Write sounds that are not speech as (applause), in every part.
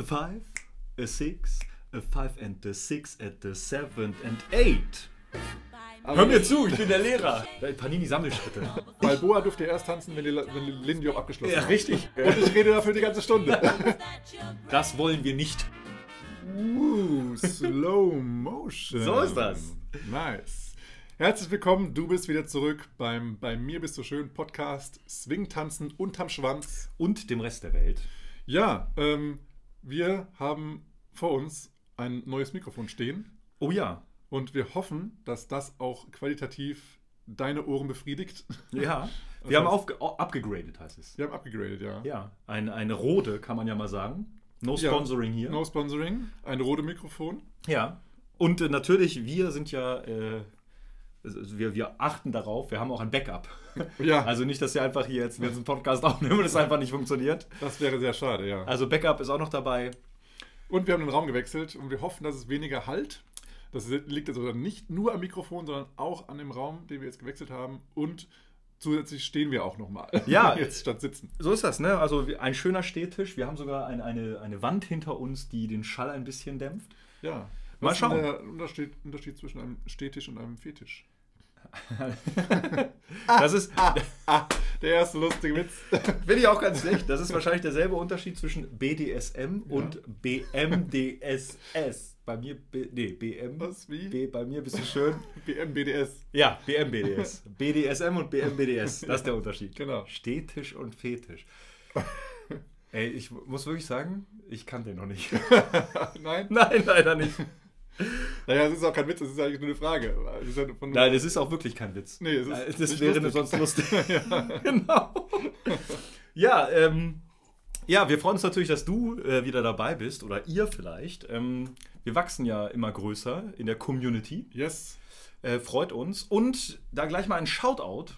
A five, a six, a five and a six at the seventh and eight. Hör mir zu, ich bin der Lehrer. (laughs) Panini Sammelschritte. Balboa durfte erst tanzen, wenn die, wenn Lindy abgeschlossen Ja, richtig. Und ich rede dafür die ganze Stunde. (laughs) Das wollen wir nicht. Uh, Slow Motion. So ist das. Nice. Herzlich willkommen, du bist wieder zurück beim Bei mir bist du schön Podcast Swing tanzen unterm Schwanz. Und dem Rest der Welt. Ja, ähm, wir haben vor uns ein neues Mikrofon stehen Oh ja. und wir hoffen, dass das auch qualitativ deine Ohren befriedigt. Ja. (laughs) Wir haben heißt- abgegradet, heißt es. Wir haben abgegradet, ja. Ja. Ein, eine Rode, kann man ja mal sagen. No Ja. Sponsoring hier. No Sponsoring, ein rote Mikrofon. Ja. Und äh, natürlich, wir sind ja, äh, also wir, wir achten darauf, wir haben auch ein Backup. (laughs) Ja, Also nicht, dass wir einfach hier jetzt einen ganzen Podcast aufnehmen und es einfach nicht funktioniert. das wäre sehr schade, ja. Also Backup ist auch noch dabei. Und wir haben den Raum gewechselt und wir hoffen, dass es weniger halt. Das liegt also nicht nur am Mikrofon, sondern auch an dem Raum, den wir jetzt gewechselt haben. Und zusätzlich stehen wir auch nochmal. Ja. (laughs) jetzt statt sitzen. So ist das, ne? Also ein schöner Stehtisch. Wir haben sogar ein, eine, eine Wand hinter uns, die den Schall ein bisschen dämpft. Ja. Mal Was ist schauen. der Unterschied, Unterschied zwischen einem Stehtisch und einem Fetisch? (laughs) Das ist, Ah, der erste lustige Witz. (laughs) finde ich auch ganz schlecht. Das ist wahrscheinlich derselbe Unterschied zwischen BDSM und BMDSS. Bei mir, B, nee, BM. Was, wie? B, bei mir bist du schön. (laughs) BMBDS. Ja, BMBDS. BDSM und BMBDS. Das ist der Unterschied. Genau. Stehtisch und Fetisch. Ey, ich muss wirklich sagen, ich kann den noch nicht. Nein? Nein, leider nicht. Naja, das ist auch kein Witz, das ist eigentlich nur eine Frage. Das ist ja von Nein, das ist auch wirklich kein Witz. Nee, ist das nicht wäre lustig. sonst lustig. (laughs) (laughs) genau. Ja, ähm, ja, wir freuen uns natürlich, dass du äh, wieder dabei bist oder ihr vielleicht. Ähm, wir wachsen ja immer größer in der Community. Yes. Äh, freut uns. Und da gleich mal ein Shoutout.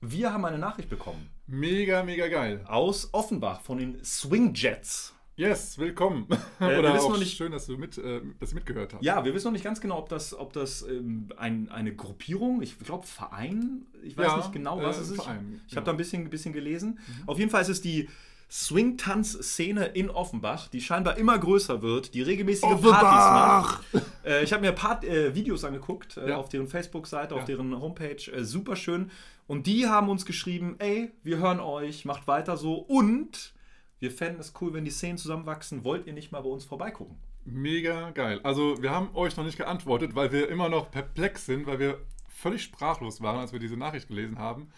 Wir haben eine Nachricht bekommen Mega, mega geil. aus Offenbach von den Swing Jets. Yes, willkommen. Äh, (laughs) Oder auch noch nicht- schön, dass du mit, äh, dass du mitgehört hast. Ja, wir wissen noch nicht ganz genau, ob das, ob das ähm, ein, eine Gruppierung, ich glaube Verein, ich weiß Ja, nicht genau, was äh, es ist. Verein, ich habe ja. da ein bisschen, bisschen gelesen. Auf jeden Fall ist es die Swing-Tanz-Szene in Offenbach, die scheinbar immer größer wird, die regelmäßige Offenbach! Partys macht. Äh, ich habe mir ein paar äh, Videos angeguckt äh, Ja. auf deren Facebook-Seite, auf Ja. deren Homepage. Äh, super schön. Und die haben uns geschrieben, ey, wir hören euch, macht weiter so und wir fänden es cool, wenn die Szenen zusammenwachsen. Wollt ihr nicht mal bei uns vorbeigucken? Mega geil. Also, wir haben euch noch nicht geantwortet, weil wir immer noch perplex sind, weil wir völlig sprachlos waren, als wir diese Nachricht gelesen haben.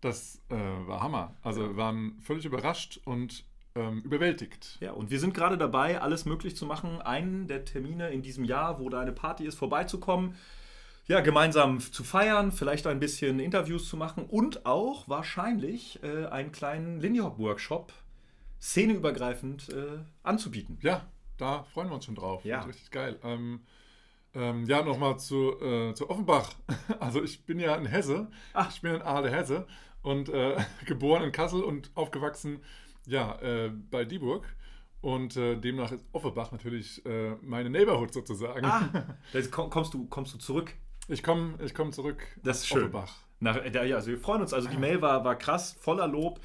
Das äh, war Hammer. Also, wir waren völlig überrascht und ähm, überwältigt. Ja, und wir sind gerade dabei, alles möglich zu machen, einen der Termine in diesem Jahr, wo da eine Party ist, vorbeizukommen. Ja, gemeinsam zu feiern, vielleicht ein bisschen Interviews zu machen und auch wahrscheinlich äh, einen kleinen Lindy Hop Workshop szeneübergreifend äh, anzubieten. Ja, da freuen wir uns schon drauf. Ja. Richtig geil. Ähm, ähm, ja, nochmal zu, äh, zu Offenbach. (laughs) Also, ich bin ja in Hesse. Ach. Ich bin in Aale, Hesse. Und äh, (laughs) geboren in Kassel und aufgewachsen, ja, äh, bei Dieburg. Und äh, demnach ist Offenbach natürlich äh, meine Neighborhood sozusagen. Ah, (laughs) komm- kommst du, kommst du zurück. Ich komme ich komm zurück Das ist schön. Offenbach. Nach, ja, also wir freuen uns. Also die Mail war, war krass, voller Lob.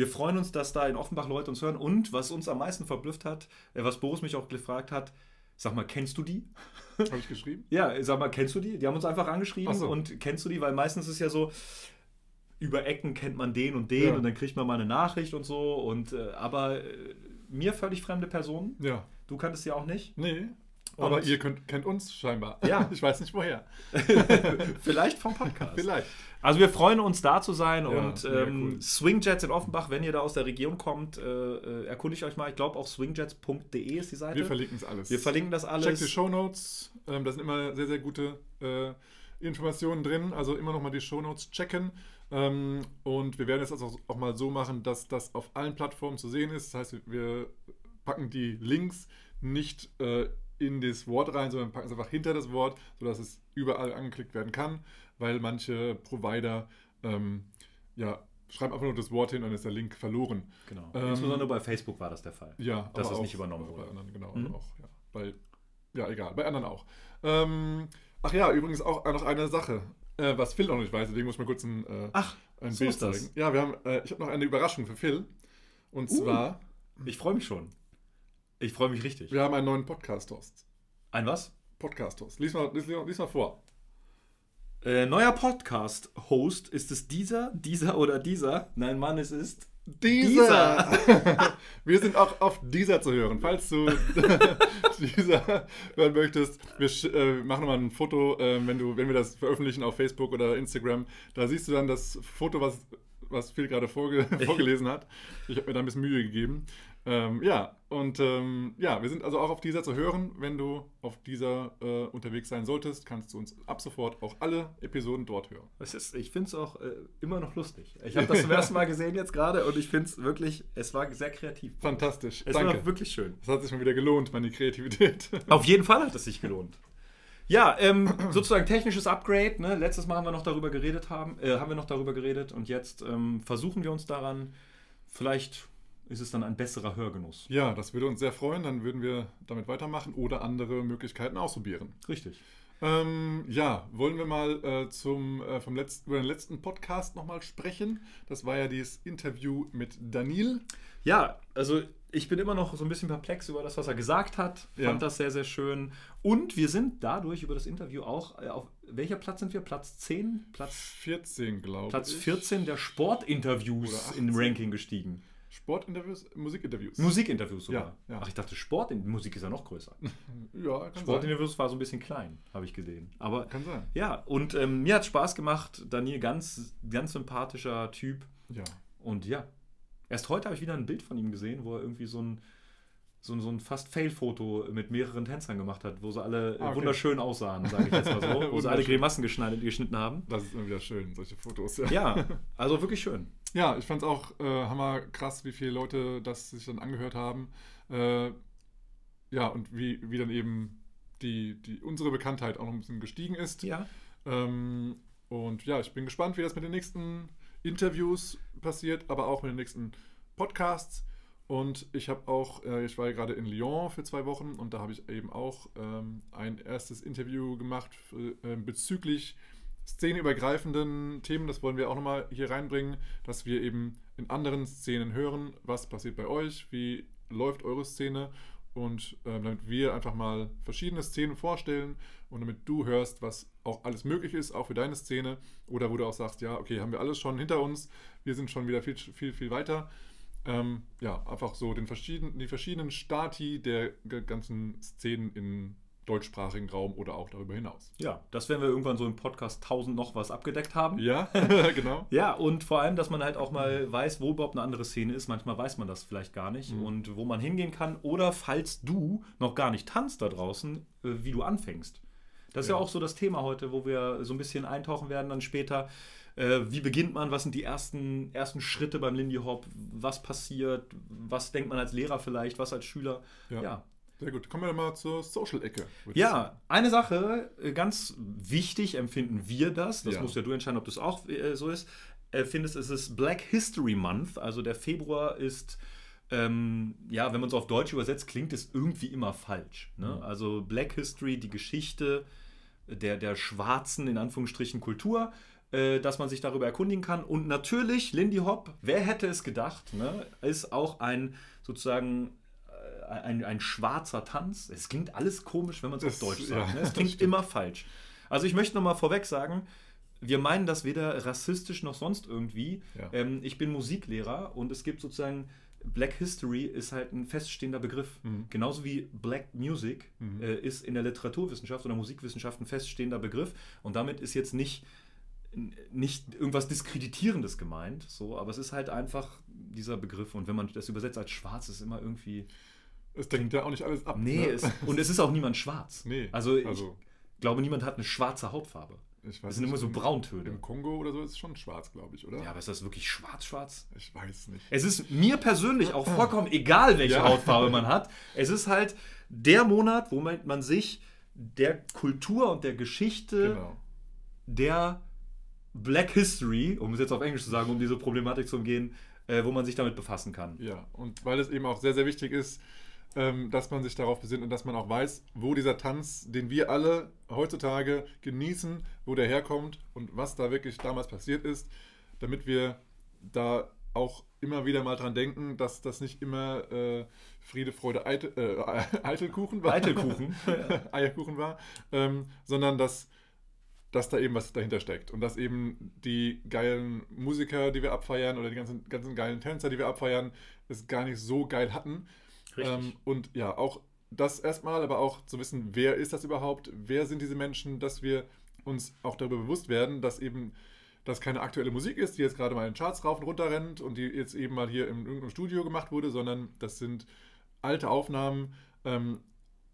Wir freuen uns, dass da in Offenbach Leute uns hören. Und was uns am meisten verblüfft hat, äh, was Boris mich auch gefragt hat, sag mal, kennst du die? Habe ich geschrieben? Ja, sag mal, kennst du die? Die haben uns einfach angeschrieben so. und kennst du die? Weil meistens ist ja so, über Ecken kennt man den und den Ja. und dann kriegt man mal eine Nachricht und so. Und äh, aber äh, mir völlig fremde Personen. Ja. Du kanntest sie auch nicht. Nee. Und- Aber ihr könnt, kennt uns scheinbar. Ja. (laughs) Ich weiß nicht woher. (laughs) Vielleicht vom Podcast. Vielleicht. Also wir freuen uns da zu sein Ja, und ähm, cool. Swingjets in Offenbach, wenn ihr da aus der Region kommt, äh, äh, erkundigt euch mal. Ich glaube auch swingjets.de ist die Seite. Wir verlinken es alles. Wir verlinken das alles. Check die Shownotes. Ähm, da sind immer sehr, sehr gute äh, Informationen drin. Also immer noch mal die Shownotes checken. Ähm, und wir werden es also auch mal so machen, dass das auf allen Plattformen zu sehen ist. Das heißt, wir packen die Links nicht äh, in das Wort rein, sondern packen es einfach hinter das Wort, sodass es überall angeklickt werden kann, weil manche Provider ähm, ja, schreiben einfach nur das Wort hin und dann ist der Link verloren. Genau. Ähm, Insbesondere bei Facebook war das der Fall. Ja, Dass es auch nicht übernommen Bei wurde. anderen, genau, Mhm. auch, ja. Bei, ja, egal, bei anderen auch. Ähm, ach ja, übrigens auch noch eine Sache, äh, was Phil noch nicht weiß, deswegen muss ich mal kurz ein, äh, Ach, ein so Bild ist das. zeigen. Ja, wir haben, äh, ich habe noch eine Überraschung für Phil. Und Uh. zwar, Ich freue mich schon. Ich freue mich richtig. Wir haben einen neuen Podcast-Host. Ein was? Podcast-Host. Lies mal, lies, lies mal vor. Äh, neuer Podcast-Host. Ist es dieser, dieser oder dieser? Nein, Mann, es ist Dieser! (laughs) wir sind auch auf dieser zu hören. Falls du (laughs) dieser hören möchtest, wir äh, machen mal ein Foto, äh, wenn, du, wenn wir das veröffentlichen auf Facebook oder Instagram. Da siehst du dann das Foto, was, was Phil gerade vorge (laughs) vorgelesen hat. Ich habe mir da ein bisschen Mühe gegeben. Ähm, ja, und ähm, ja, wir sind also auch auf dieser zu hören. Wenn du auf dieser äh, unterwegs sein solltest, kannst du uns ab sofort auch alle Episoden dort hören. Es ist, ich finde es auch äh, immer noch lustig. Ich habe das zum ersten Mal gesehen jetzt gerade und ich finde es wirklich, es war sehr kreativ. Fantastisch. Es Danke. war wirklich schön. Es hat sich mal wieder gelohnt, meine Kreativität. (laughs) Auf jeden Fall hat es sich gelohnt. Ja, ähm, sozusagen technisches Upgrade. Ne? Letztes Mal haben wir noch darüber geredet haben, äh, haben wir noch darüber geredet und jetzt ähm, versuchen wir uns daran. Vielleicht ist es dann ein besserer Hörgenuss. Ja, das würde uns sehr freuen. Dann würden wir damit weitermachen oder andere Möglichkeiten ausprobieren. Richtig. Ähm, ja, wollen wir mal äh, zum, äh, vom letzten, über den letzten Podcast nochmal sprechen. Das war ja dieses Interview mit Daniel. Ja, also ich bin immer noch so ein bisschen perplex über das, was er gesagt hat. Fand Ja. das sehr, sehr schön. Und wir sind dadurch über das Interview auch äh, auf welcher Platz sind wir? Platz 10? Platz, 14, glaube ich. Platz 14 der Sportinterviews im 18. Ranking gestiegen. Sportinterviews, Musikinterviews. Musikinterviews sogar. Ja, ja. Ach, ich dachte, Sport Musik ist ja noch größer. (laughs) Ja, kann sein. Sportinterviews war so ein bisschen klein, habe ich gesehen. Aber Kann sein. ja, und ähm, mir hat Spaß gemacht. Daniel, ganz, ganz sympathischer Typ. Ja. Und ja, erst heute habe ich wieder ein Bild von ihm gesehen, wo er irgendwie so ein, so ein, so ein fast Fail-Foto mit mehreren Tänzern gemacht hat, wo sie alle äh, Ah, okay. wunderschön aussahen, sage ich jetzt mal so. (laughs) wo sie alle. Grimassen geschnitten, geschnitten haben. Das ist immer wieder schön, solche Fotos. Ja, Ja, (laughs) also wirklich schön. ja ich fand es auch äh, hammer krass, wie viele Leute das sich dann angehört haben. Äh, ja, und wie, wie dann eben die, die, unsere Bekanntheit auch noch ein bisschen gestiegen ist. Ja. Ähm, und ja, ich bin gespannt, wie das mit den nächsten Interviews passiert, aber auch mit den nächsten Podcasts. Und ich habe auch, äh, ich war gerade in Lyon für zwei Wochen und da habe ich eben auch ähm, ein erstes Interview gemacht äh, bezüglich szeneübergreifenden Themen. Das wollen wir auch nochmal hier reinbringen, dass wir eben in anderen Szenen hören, was passiert bei euch, wie läuft eure Szene und ähm, damit wir einfach mal verschiedene Szenen vorstellen und damit du hörst, was auch alles möglich ist, auch für deine Szene oder wo du auch sagst, ja, okay, haben wir alles schon hinter uns, wir sind schon wieder viel, viel, viel weiter. Ähm, ja, einfach so den verschiedenen, die verschiedenen Stati der ganzen Szenen im deutschsprachigen Raum oder auch darüber hinaus. Ja, das werden wir irgendwann so im Podcast 1000 noch was abgedeckt haben. Ja, (laughs) genau. Ja, und vor allem, dass man halt auch mal weiß, wo überhaupt eine andere Szene ist. Manchmal weiß man das vielleicht gar nicht Mhm. und wo man hingehen kann. Oder falls du noch gar nicht tanzt da draußen, äh, wie du anfängst. Das ist ja. Ja. auch so das Thema heute, wo wir so ein bisschen eintauchen werden dann später. Äh, wie beginnt man? Was sind die ersten, ersten Schritte beim Lindy Hop? Was passiert? Was denkt man als Lehrer vielleicht? Was als Schüler? Ja. ja. Sehr gut. Kommen wir mal zur Social-Ecke. Ja, eine Sache, äh, ganz wichtig empfinden wir das, das Ja. musst ja du entscheiden, ob das auch äh, so ist, findest, es ist Black History Month, also der Februar ist, ähm, ja, wenn man es auf Deutsch übersetzt, klingt es irgendwie immer falsch. Ne? Mhm. Also Black History, die Geschichte der, der schwarzen, in Anführungsstrichen, Kultur, äh, dass man sich darüber erkundigen kann. Und natürlich, Lindy Hop, wer hätte es gedacht, ne, ist auch ein sozusagen äh, ein, ein schwarzer Tanz. Es klingt alles komisch, wenn man es auf Deutsch ja, sagt. ne? Es klingt immer falsch. Also ich möchte nochmal vorweg sagen, wir meinen das weder rassistisch noch sonst irgendwie. Ja. Ähm, ich bin Musiklehrer und es gibt sozusagen, Black History ist halt ein feststehender Begriff. Mhm. Genauso wie Black Music Mhm. äh, ist in der Literaturwissenschaft oder Musikwissenschaft ein feststehender Begriff. Und damit ist jetzt nicht, nicht irgendwas Diskreditierendes gemeint, so, aber es ist halt einfach dieser Begriff. Und wenn man das übersetzt als schwarz, ist immer irgendwie. Es denkt ja auch nicht alles ab. Nee, ne? es, und es ist auch niemand schwarz. Nee, Also, ich also glaube, niemand hat eine schwarze Hautfarbe. ich weiß Das sind immer so im- Brauntöne. Im Kongo oder so ist es schon schwarz, glaube ich, oder? Ja, aber ist das wirklich schwarz-schwarz? Ich weiß nicht. Es ist mir persönlich auch vollkommen (laughs) egal, welche Ja. Hautfarbe man hat. (laughs) Es ist halt der Monat, wo man, man sich der Kultur und der Geschichte Genau. der Black History, um es jetzt auf Englisch zu sagen, um diese Problematik zu umgehen, äh, wo man sich damit befassen kann. Ja, und weil es eben auch sehr, sehr wichtig ist, ähm, dass man sich darauf besinnt und dass man auch weiß, wo dieser Tanz, den wir alle heutzutage genießen, wo der herkommt und was da wirklich damals passiert ist, damit wir da auch immer wieder mal dran denken, dass das nicht immer äh, Friede, Freude, Eitel, äh, (laughs) Eitelkuchen war. Eitelkuchen. (laughs) Eierkuchen war, ähm, sondern dass, dass da eben was dahinter steckt. Und dass eben die geilen Musiker, die wir abfeiern, oder die ganzen, ganzen geilen Tänzer, die wir abfeiern, es gar nicht so geil hatten. Ähm, und ja, auch das erstmal, aber auch zu wissen, wer ist das überhaupt, wer sind diese Menschen, dass wir uns auch darüber bewusst werden, dass eben das keine aktuelle Musik ist, die jetzt gerade mal in den Charts rauf und runter rennt und die jetzt eben mal hier in irgendeinem Studio gemacht wurde, sondern das sind alte Aufnahmen ähm,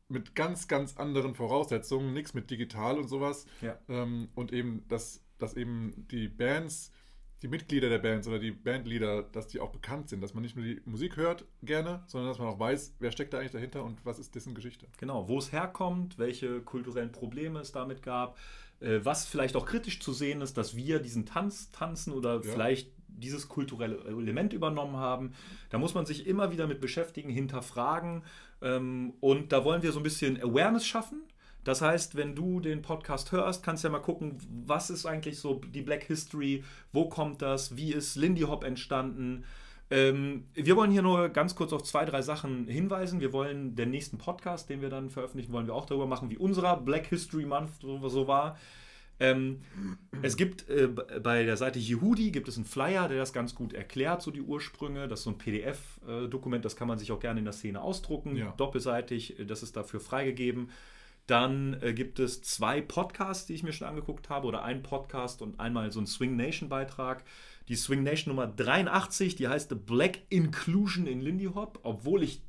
mit ganz, ganz anderen Voraussetzungen, nichts mit digital und sowas. Ja. Ähm, und eben, dass, dass eben die Bands, die Mitglieder der Bands oder die Bandleader, dass die auch bekannt sind, dass man nicht nur die Musik hört gerne, sondern dass man auch weiß, wer steckt da eigentlich dahinter und was ist dessen Geschichte. Genau, wo es herkommt, welche kulturellen Probleme es damit gab, äh, was vielleicht auch kritisch zu sehen ist, dass wir diesen Tanz tanzen oder ja. vielleicht dieses kulturelle Element übernommen haben. Da muss man sich immer wieder mit beschäftigen, hinterfragen. Ähm, und da wollen wir so ein bisschen Awareness schaffen. Das heißt, wenn du den Podcast hörst, kannst du ja mal gucken, was ist eigentlich so die Black History, wo kommt das, wie ist Lindy Hop entstanden. Ähm, wir wollen hier nur ganz kurz auf zwei, drei Sachen hinweisen. Wir wollen den nächsten Podcast, den wir dann veröffentlichen, wollen wir auch darüber machen, wie unserer Black History Month so, so war. Ähm, es gibt äh, bei der Seite Yehudi gibt es einen Flyer, der das ganz gut erklärt, so die Ursprünge. Das ist so ein PDF-Dokument, das kann man sich auch gerne in der Szene ausdrucken, ja. doppelseitig, das ist dafür freigegeben. Dann äh, gibt es zwei Podcasts, die ich mir schon angeguckt habe, oder ein Podcast und einmal so ein Swing Nation Beitrag. Die Swing Nation Nummer 83, die heißt The Black Inclusion in Lindy Hop, obwohl ich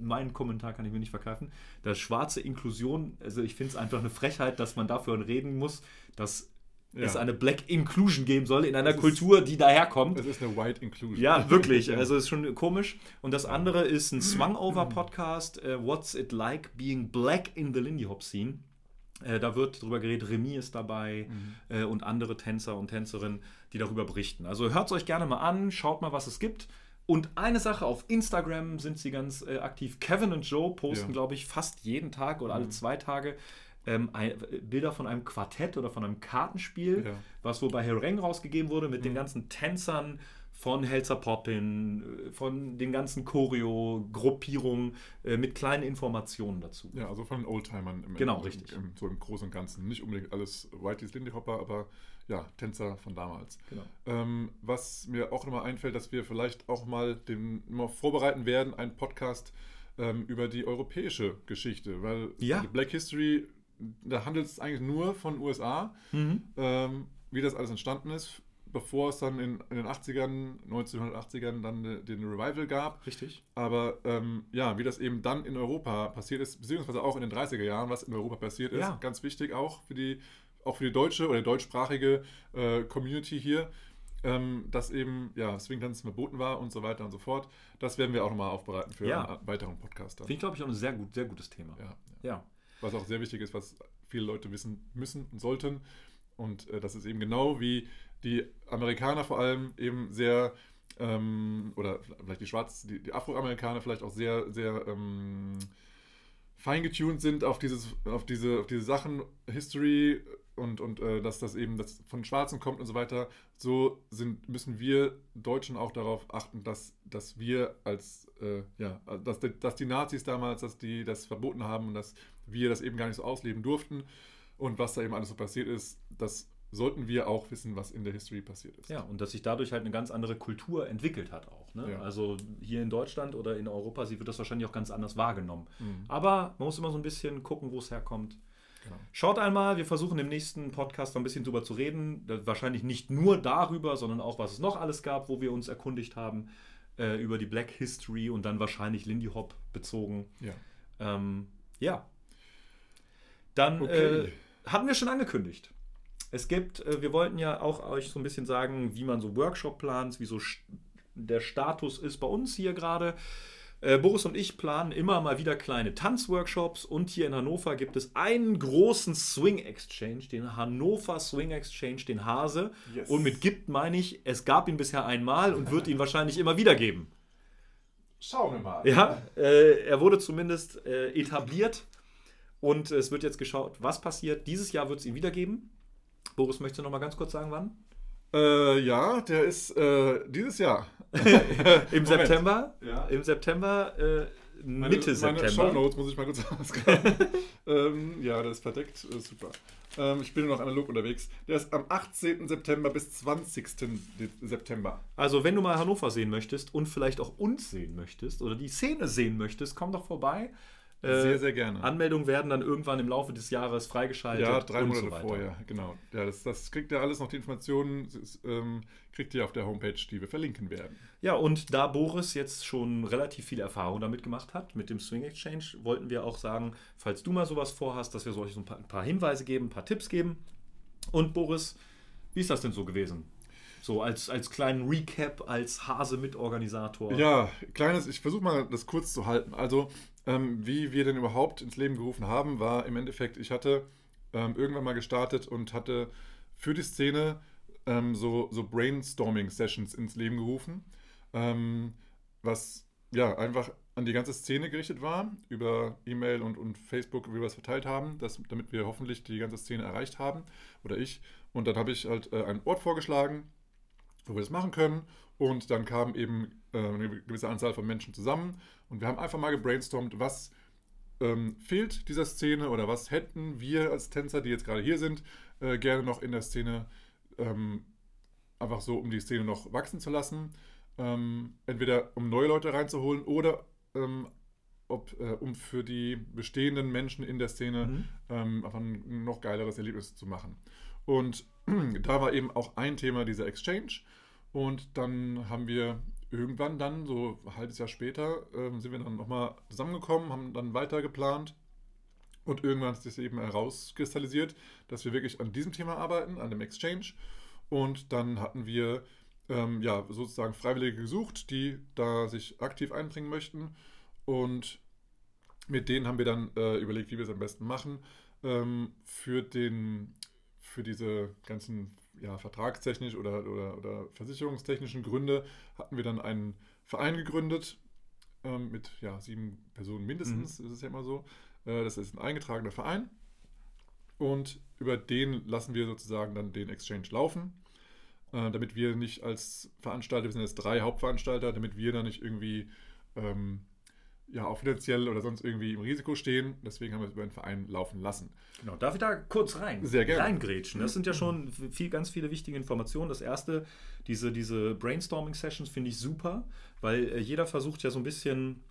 meinen Kommentar kann ich mir nicht verkaufen. Das schwarze Inklusion, also ich finde es einfach eine Frechheit, dass man dafür reden muss, dass ja. es eine Black Inclusion geben soll in einer es Kultur, die daherkommt. Es ist eine White Inclusion. Ja, wirklich. (laughs) Also es ist schon komisch. Und das andere ist ein Swung-Over-Podcast, uh, What's It Like Being Black in the Lindy Hop Scene. Äh, da wird darüber geredet, Remy ist dabei mhm. äh, und andere Tänzer und Tänzerinnen, die darüber berichten. Also hört es euch gerne mal an, schaut mal, was es gibt. Und eine Sache, auf Instagram sind sie ganz äh, aktiv. Kevin und Joe posten, ja. glaube ich, fast jeden Tag oder alle mhm. zwei Tage ähm, ein, Bilder von einem Quartett oder von einem Kartenspiel, ja. was wohl bei Hereng rausgegeben wurde, mit mhm. den ganzen Tänzern von Helzer Poppin, äh, von den ganzen Choreo-Gruppierungen äh, mit kleinen Informationen dazu. Ja, also von den Oldtimern im, genau, im, richtig. Im, so im Großen und Ganzen. Nicht unbedingt alles Whiteys Lindy Hopper, aber ja, Tänzer von damals. Genau. Ähm, was mir auch nochmal einfällt, dass wir vielleicht auch mal den mal vorbereiten werden, einen Podcast ähm, über die europäische Geschichte, weil ja. Black History, da handelt es eigentlich nur von USA, mhm. ähm, wie das alles entstanden ist, bevor es dann in, in den 80ern, 1980ern dann den Revival gab. Richtig. Aber ähm, ja, wie das eben dann in Europa passiert ist, beziehungsweise auch in den 30er Jahren, was in Europa passiert ist, ja. ganz wichtig auch für die auch für die deutsche oder deutschsprachige äh, Community hier, ähm, dass eben ja, Swingtanzen verboten war und so weiter und so fort. Das werden wir auch nochmal aufbereiten für ja. einen weiteren Podcast. Finde ich, glaube ich, auch ein sehr, gut, sehr gutes Thema. Ja, ja. Was auch sehr wichtig ist, was viele Leute wissen müssen und sollten. Und äh, das ist eben genau wie die Amerikaner vor allem eben sehr ähm, oder vielleicht die Schwarz, die, die Afroamerikaner vielleicht auch sehr, sehr ähm, feingetuned sind auf dieses, auf diese, auf diese Sachen, History und, und äh, dass das eben das von Schwarzen kommt und so weiter, so sind, müssen wir Deutschen auch darauf achten, dass, dass wir als, äh, ja, dass, dass die Nazis damals, dass die das verboten haben und dass wir das eben gar nicht so ausleben durften und was da eben alles so passiert ist, das sollten wir auch wissen, was in der History passiert ist. Ja, und dass sich dadurch halt eine ganz andere Kultur entwickelt hat auch. Ne? Ja. Also hier in Deutschland oder in Europa, sie wird das wahrscheinlich auch ganz anders wahrgenommen. Mhm. Aber man muss immer so ein bisschen gucken, wo es herkommt. Genau. Schaut einmal, wir versuchen im nächsten Podcast ein bisschen drüber zu reden. Wahrscheinlich nicht nur darüber, sondern auch, was es noch alles gab, wo wir uns erkundigt haben äh, über die Black History und dann wahrscheinlich Lindy Hop bezogen. Ja. Ähm, ja. Dann okay. äh, hatten wir schon angekündigt. Es gibt, äh, wir wollten ja auch euch so ein bisschen sagen, wie man so Workshop plant, wie so der Status ist bei uns hier gerade. Äh, Boris und ich planen immer mal wieder kleine Tanzworkshops und hier in Hannover gibt es einen großen Swing Exchange, den Hannover Swing Exchange, den Hase. Yes. Und mit gibt meine ich, es gab ihn bisher einmal und wird ihn wahrscheinlich immer wieder geben. Schauen wir mal. Ja, äh, er wurde zumindest äh, etabliert und es wird jetzt geschaut, was passiert. Dieses Jahr wird es ihn wieder geben. Boris, möchtest du noch mal ganz kurz sagen, wann? Äh, ja, der ist äh, dieses Jahr. (laughs) Im Moment. September? Ja. Im September, äh, Meine- Mitte Meine September. Shownotes muss ich mal kurz (laughs) ausgraben. (laughs) ähm, ja, das ist verdeckt. Äh, super. Ähm, ich bin nur noch analog unterwegs. Der ist am 18. September bis 20. De- September. Also, wenn du mal Hannover sehen möchtest und vielleicht auch uns sehen möchtest oder die Szene sehen möchtest, komm doch vorbei. Äh, Sehr, sehr gerne. Anmeldungen werden dann irgendwann im Laufe des Jahres freigeschaltet. Ja, drei Monate so vorher, genau. Ja, das, das kriegt ihr alles noch, die Informationen ist, ähm, kriegt ihr auf der Homepage, die wir verlinken werden. Ja, und da Boris jetzt schon relativ viel Erfahrung damit gemacht hat, mit dem Swing Exchange, wollten wir auch sagen, falls du mal sowas vorhast, dass wir so euch so ein paar, ein paar Hinweise geben, ein paar Tipps geben. Und Boris, wie ist das denn so gewesen? So als, als kleinen Recap, als Hase-Mitorganisator. Ja, kleines, ich versuche mal das kurz zu halten. Also, ähm, wie wir denn überhaupt ins Leben gerufen haben, war im Endeffekt, ich hatte ähm, irgendwann mal gestartet und hatte für die Szene ähm, so, so Brainstorming-Sessions ins Leben gerufen, ähm, was ja einfach an die ganze Szene gerichtet war, über E-Mail und, und Facebook, wie wir es verteilt haben, dass, damit wir hoffentlich die ganze Szene erreicht haben, oder ich. Und dann habe ich halt äh, einen Ort vorgeschlagen, wo wir das machen können. Und dann kam eben äh, eine gewisse Anzahl von Menschen zusammen und wir haben einfach mal gebrainstormt, was ähm, fehlt dieser Szene oder was hätten wir als Tänzer, die jetzt gerade hier sind, äh, gerne noch in der Szene, ähm, einfach so, um die Szene noch wachsen zu lassen. Ähm, entweder um neue Leute reinzuholen oder ähm, ob, äh, um für die bestehenden Menschen in der Szene Mhm. ähm, einfach ein noch geileres Erlebnis zu machen. Und (clears throat) da war eben auch ein Thema dieser Exchange. Und dann haben wir irgendwann dann, so ein halbes Jahr später, ähm, sind wir dann nochmal zusammengekommen, haben dann weiter geplant. Und irgendwann hat sich eben herauskristallisiert, dass wir wirklich an diesem Thema arbeiten, an dem Exchange. Und dann hatten wir ähm, ja, sozusagen Freiwillige gesucht, die da sich aktiv einbringen möchten. Und mit denen haben wir dann äh, überlegt, wie wir es am besten machen. Ähm, für, den, für diese ganzen ja, vertragstechnisch oder, oder, oder versicherungstechnischen Gründe hatten wir dann einen Verein gegründet ähm, mit ja, sieben Personen mindestens, ist es ja immer so. Äh, das ist ein eingetragener Verein und über den lassen wir sozusagen dann den Exchange laufen, äh, damit wir nicht als Veranstalter, wir sind jetzt drei Hauptveranstalter, damit wir da nicht irgendwie ähm, ja, auch finanziell oder sonst irgendwie im Risiko stehen. Deswegen haben wir es über den Verein laufen lassen. Genau, darf ich da kurz rein? Sehr gerne. Reingrätschen. Das sind ja schon viel, ganz viele wichtige Informationen. Das erste, diese, diese Brainstorming-Sessions finde ich super, weil äh, jeder versucht ja so ein bisschen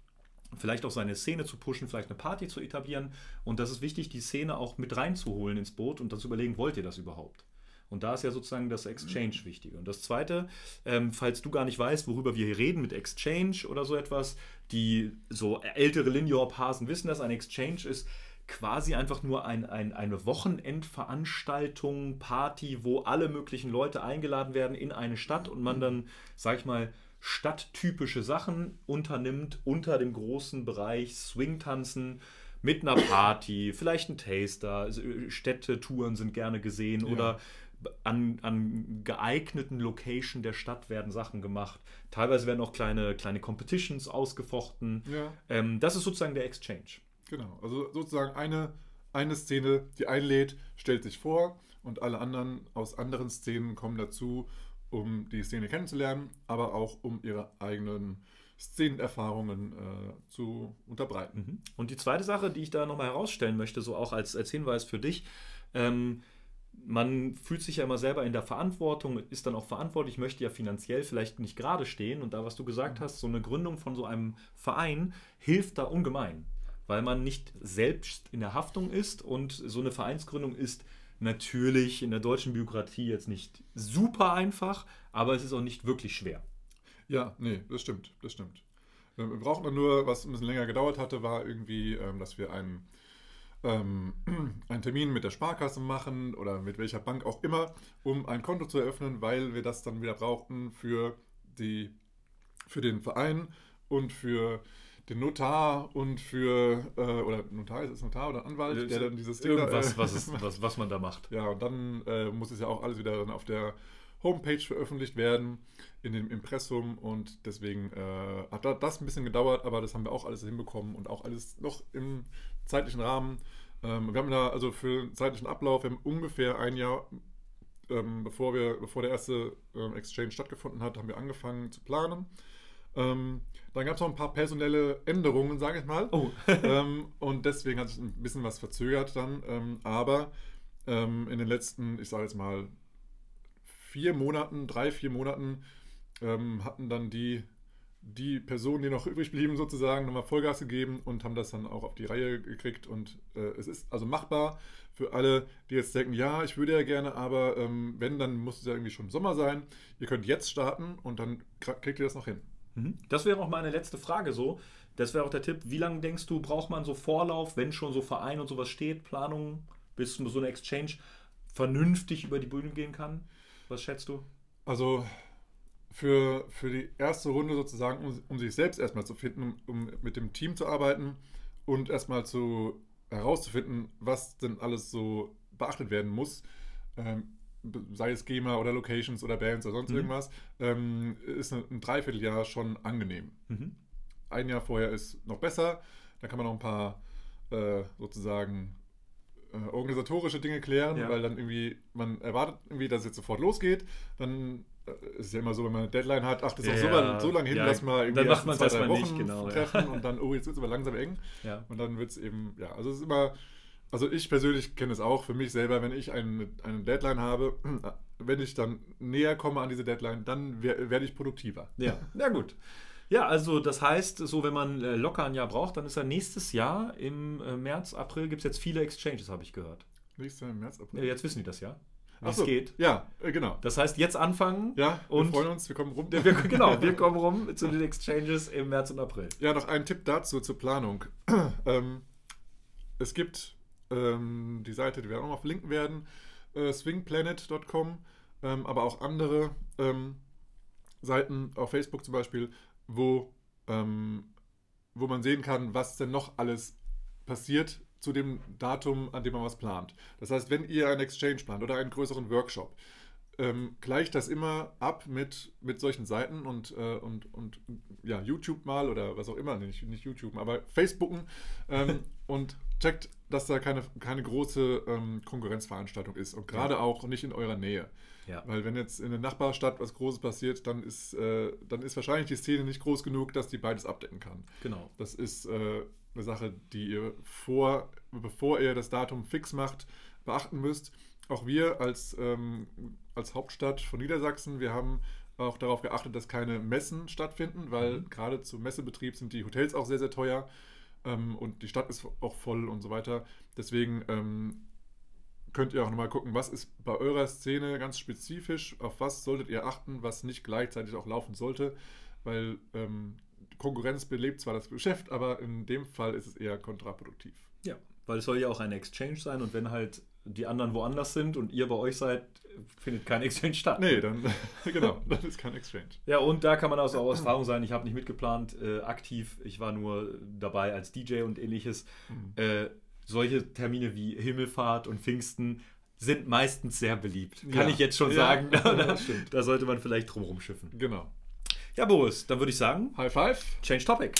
vielleicht auch seine Szene zu pushen, vielleicht eine Party zu etablieren. Und das ist wichtig, die Szene auch mit reinzuholen ins Boot und dann zu überlegen, wollt ihr das überhaupt? Und da ist ja sozusagen das Exchange wichtig. Und das Zweite, ähm, falls du gar nicht weißt, worüber wir hier reden mit Exchange oder so etwas, die so ältere Linear-Hasen wissen das, ein Exchange ist quasi einfach nur ein, ein, eine Wochenendveranstaltung, Party, wo alle möglichen Leute eingeladen werden in eine Stadt und man dann, sag ich mal, stadttypische Sachen unternimmt unter dem großen Bereich Swing-Tanzen mit einer Party, vielleicht ein Taster, Städtetouren sind gerne gesehen Ja. oder an, an geeigneten Location der Stadt werden Sachen gemacht. Teilweise werden auch kleine, kleine Competitions ausgefochten. Ja. Ähm, das ist sozusagen der Exchange. Genau, also sozusagen eine, eine Szene, die einlädt, stellt sich vor und alle anderen aus anderen Szenen kommen dazu, um die Szene kennenzulernen, aber auch um ihre eigenen Szenenerfahrungen äh, zu unterbreiten. Mhm. Und die zweite Sache, die ich da nochmal herausstellen möchte, so auch als, als Hinweis für dich, ähm, man fühlt sich ja immer selber in der Verantwortung, ist dann auch verantwortlich, möchte ja finanziell vielleicht nicht gerade stehen. Und da, was du gesagt hast, so eine Gründung von so einem Verein hilft da ungemein, weil man nicht selbst in der Haftung ist und so eine Vereinsgründung ist natürlich in der deutschen Bürokratie jetzt nicht super einfach, aber es ist auch nicht wirklich schwer. Ja, nee, das stimmt, das stimmt. Ähm, Wir brauchten dann nur, was ein bisschen länger gedauert hatte, war irgendwie, ähm, dass wir einen, ähm, (clears throat) einen Termin mit der Sparkasse machen oder mit welcher Bank auch immer, um ein Konto zu eröffnen, weil wir das dann wieder brauchten für, die, für den Verein und für den Notar und für, äh, oder Notar, ist es Notar oder Anwalt, der dann dieses Ding da, Irgendwas, äh, was, ist, (laughs) was, was man da macht. ja, und dann äh, muss es ja auch alles wieder dann auf der Homepage veröffentlicht werden, in dem Impressum. Und deswegen äh, hat da- das ein bisschen gedauert, aber das haben wir auch alles hinbekommen und auch alles noch im zeitlichen Rahmen. Ähm, wir haben da also für den zeitlichen Ablauf ungefähr ein Jahr ähm, bevor, wir, bevor der erste ähm, Exchange stattgefunden hat, haben wir angefangen zu planen. Ähm, dann gab es noch ein paar personelle Änderungen, sage ich mal. Oh. (laughs) ähm, und deswegen hat sich ein bisschen was verzögert dann. Ähm, aber ähm, in den letzten, ich sage jetzt mal, vier Monaten, drei, vier Monaten ähm, hatten dann die, die Personen, die noch übrig blieben, sozusagen nochmal Vollgas gegeben und haben das dann auch auf die Reihe gekriegt. Und äh, es ist also machbar für alle, die jetzt denken, ja, ich würde ja gerne, aber ähm, wenn, dann muss es ja irgendwie schon Sommer sein. Ihr könnt jetzt starten und dann kriegt ihr das noch hin. Mhm. Das wäre auch meine letzte Frage so. Das wäre auch der Tipp. Wie lange denkst du, braucht man so Vorlauf, wenn schon so Verein und sowas steht, Planung, bis so eine Exchange vernünftig über die Bühne gehen kann? Was schätzt du? Also für, für die erste Runde sozusagen, um, um sich selbst erstmal zu finden, um, um mit dem Team zu arbeiten und erstmal zu herauszufinden, was denn alles so beachtet werden muss, ähm, sei es GEMA oder Locations oder Bands oder sonst mhm. irgendwas, ähm, ist ein, ein Dreivierteljahr schon angenehm. Mhm. Ein Jahr vorher ist noch besser, da kann man noch ein paar äh, sozusagen äh, organisatorische Dinge klären, ja. weil dann irgendwie, man erwartet irgendwie, dass es jetzt sofort losgeht, dann äh, ist es ja immer so, wenn man eine Deadline hat, ach, das ist ja, so, so lange hin, dass man irgendwie dann macht man zwei, drei Wochen nicht, genau, treffen und dann, (laughs) oh, jetzt wird es aber langsam eng. Und dann wird es eben, ja, also es ist immer, also ich persönlich kenne es auch für mich selber, wenn ich eine, eine Deadline habe, (clears throat) wenn ich dann näher komme an diese Deadline, dann werde ich produktiver. Ja, (laughs) ja gut. Ja, also das heißt, so wenn man äh, locker ein Jahr braucht, dann ist ja nächstes Jahr im äh, März, April gibt es jetzt viele Exchanges, habe ich gehört. Nächstes Jahr im März, April? Ja, jetzt wissen die das ja. Wie es so, geht. Ja, äh, genau. Das heißt, jetzt anfangen. Ja, wir freuen uns, wir kommen rum. Wir, (laughs) genau, wir kommen rum zu den Exchanges im März und April. Ja, noch ein Tipp dazu zur Planung. (clears throat) ähm, es gibt ähm, die Seite, die wir auch noch verlinken werden, äh, swingplanet.com, ähm, aber auch andere ähm, Seiten auf Facebook zum Beispiel, wo, ähm, wo man sehen kann, was denn noch alles passiert zu dem Datum, an dem man was plant. Das heißt, wenn ihr einen Exchange plant oder einen größeren Workshop, ähm, gleicht das immer ab mit, mit solchen Seiten und, äh, und, und ja, YouTube mal oder was auch immer, nicht, nicht YouTube, aber Facebooken ähm, (laughs) und checkt, dass da keine, keine große ähm, Konkurrenzveranstaltung ist und gerade ja. auch nicht in eurer Nähe. Ja. Weil wenn jetzt in der Nachbarstadt was Großes passiert, dann ist, äh, dann ist wahrscheinlich die Szene nicht groß genug, dass die beides abdecken kann. Genau. Das ist äh, eine Sache, die ihr vor, bevor ihr das Datum fix macht, beachten müsst. Auch wir als, ähm, als Hauptstadt von Niedersachsen, wir haben auch darauf geachtet, dass keine Messen stattfinden, weil mhm. gerade zum Messebetrieb sind die Hotels auch sehr, sehr teuer ähm, und die Stadt ist auch voll und so weiter. Deswegen ähm, könnt ihr auch nochmal gucken, was ist bei eurer Szene ganz spezifisch, auf was solltet ihr achten, was nicht gleichzeitig auch laufen sollte, weil ähm, Konkurrenz belebt zwar das Geschäft, aber in dem Fall ist es eher kontraproduktiv. Ja, weil es soll ja auch eine Exchange sein und wenn halt die anderen woanders sind und ihr bei euch seid, findet kein Exchange statt. Nee, dann (laughs) genau, dann ist kein Exchange. Ja, und da kann man also auch aus Erfahrung sein, ich habe nicht mitgeplant, äh, aktiv, ich war nur dabei als DJ und ähnliches. Mhm. Äh, solche Termine wie Himmelfahrt und Pfingsten sind meistens sehr beliebt. Kann ja. ich jetzt schon ja, sagen. (laughs) da, da sollte man vielleicht drum rumschiffen. Genau. Ja, Boris, dann würde ich sagen. High five. Change Topic.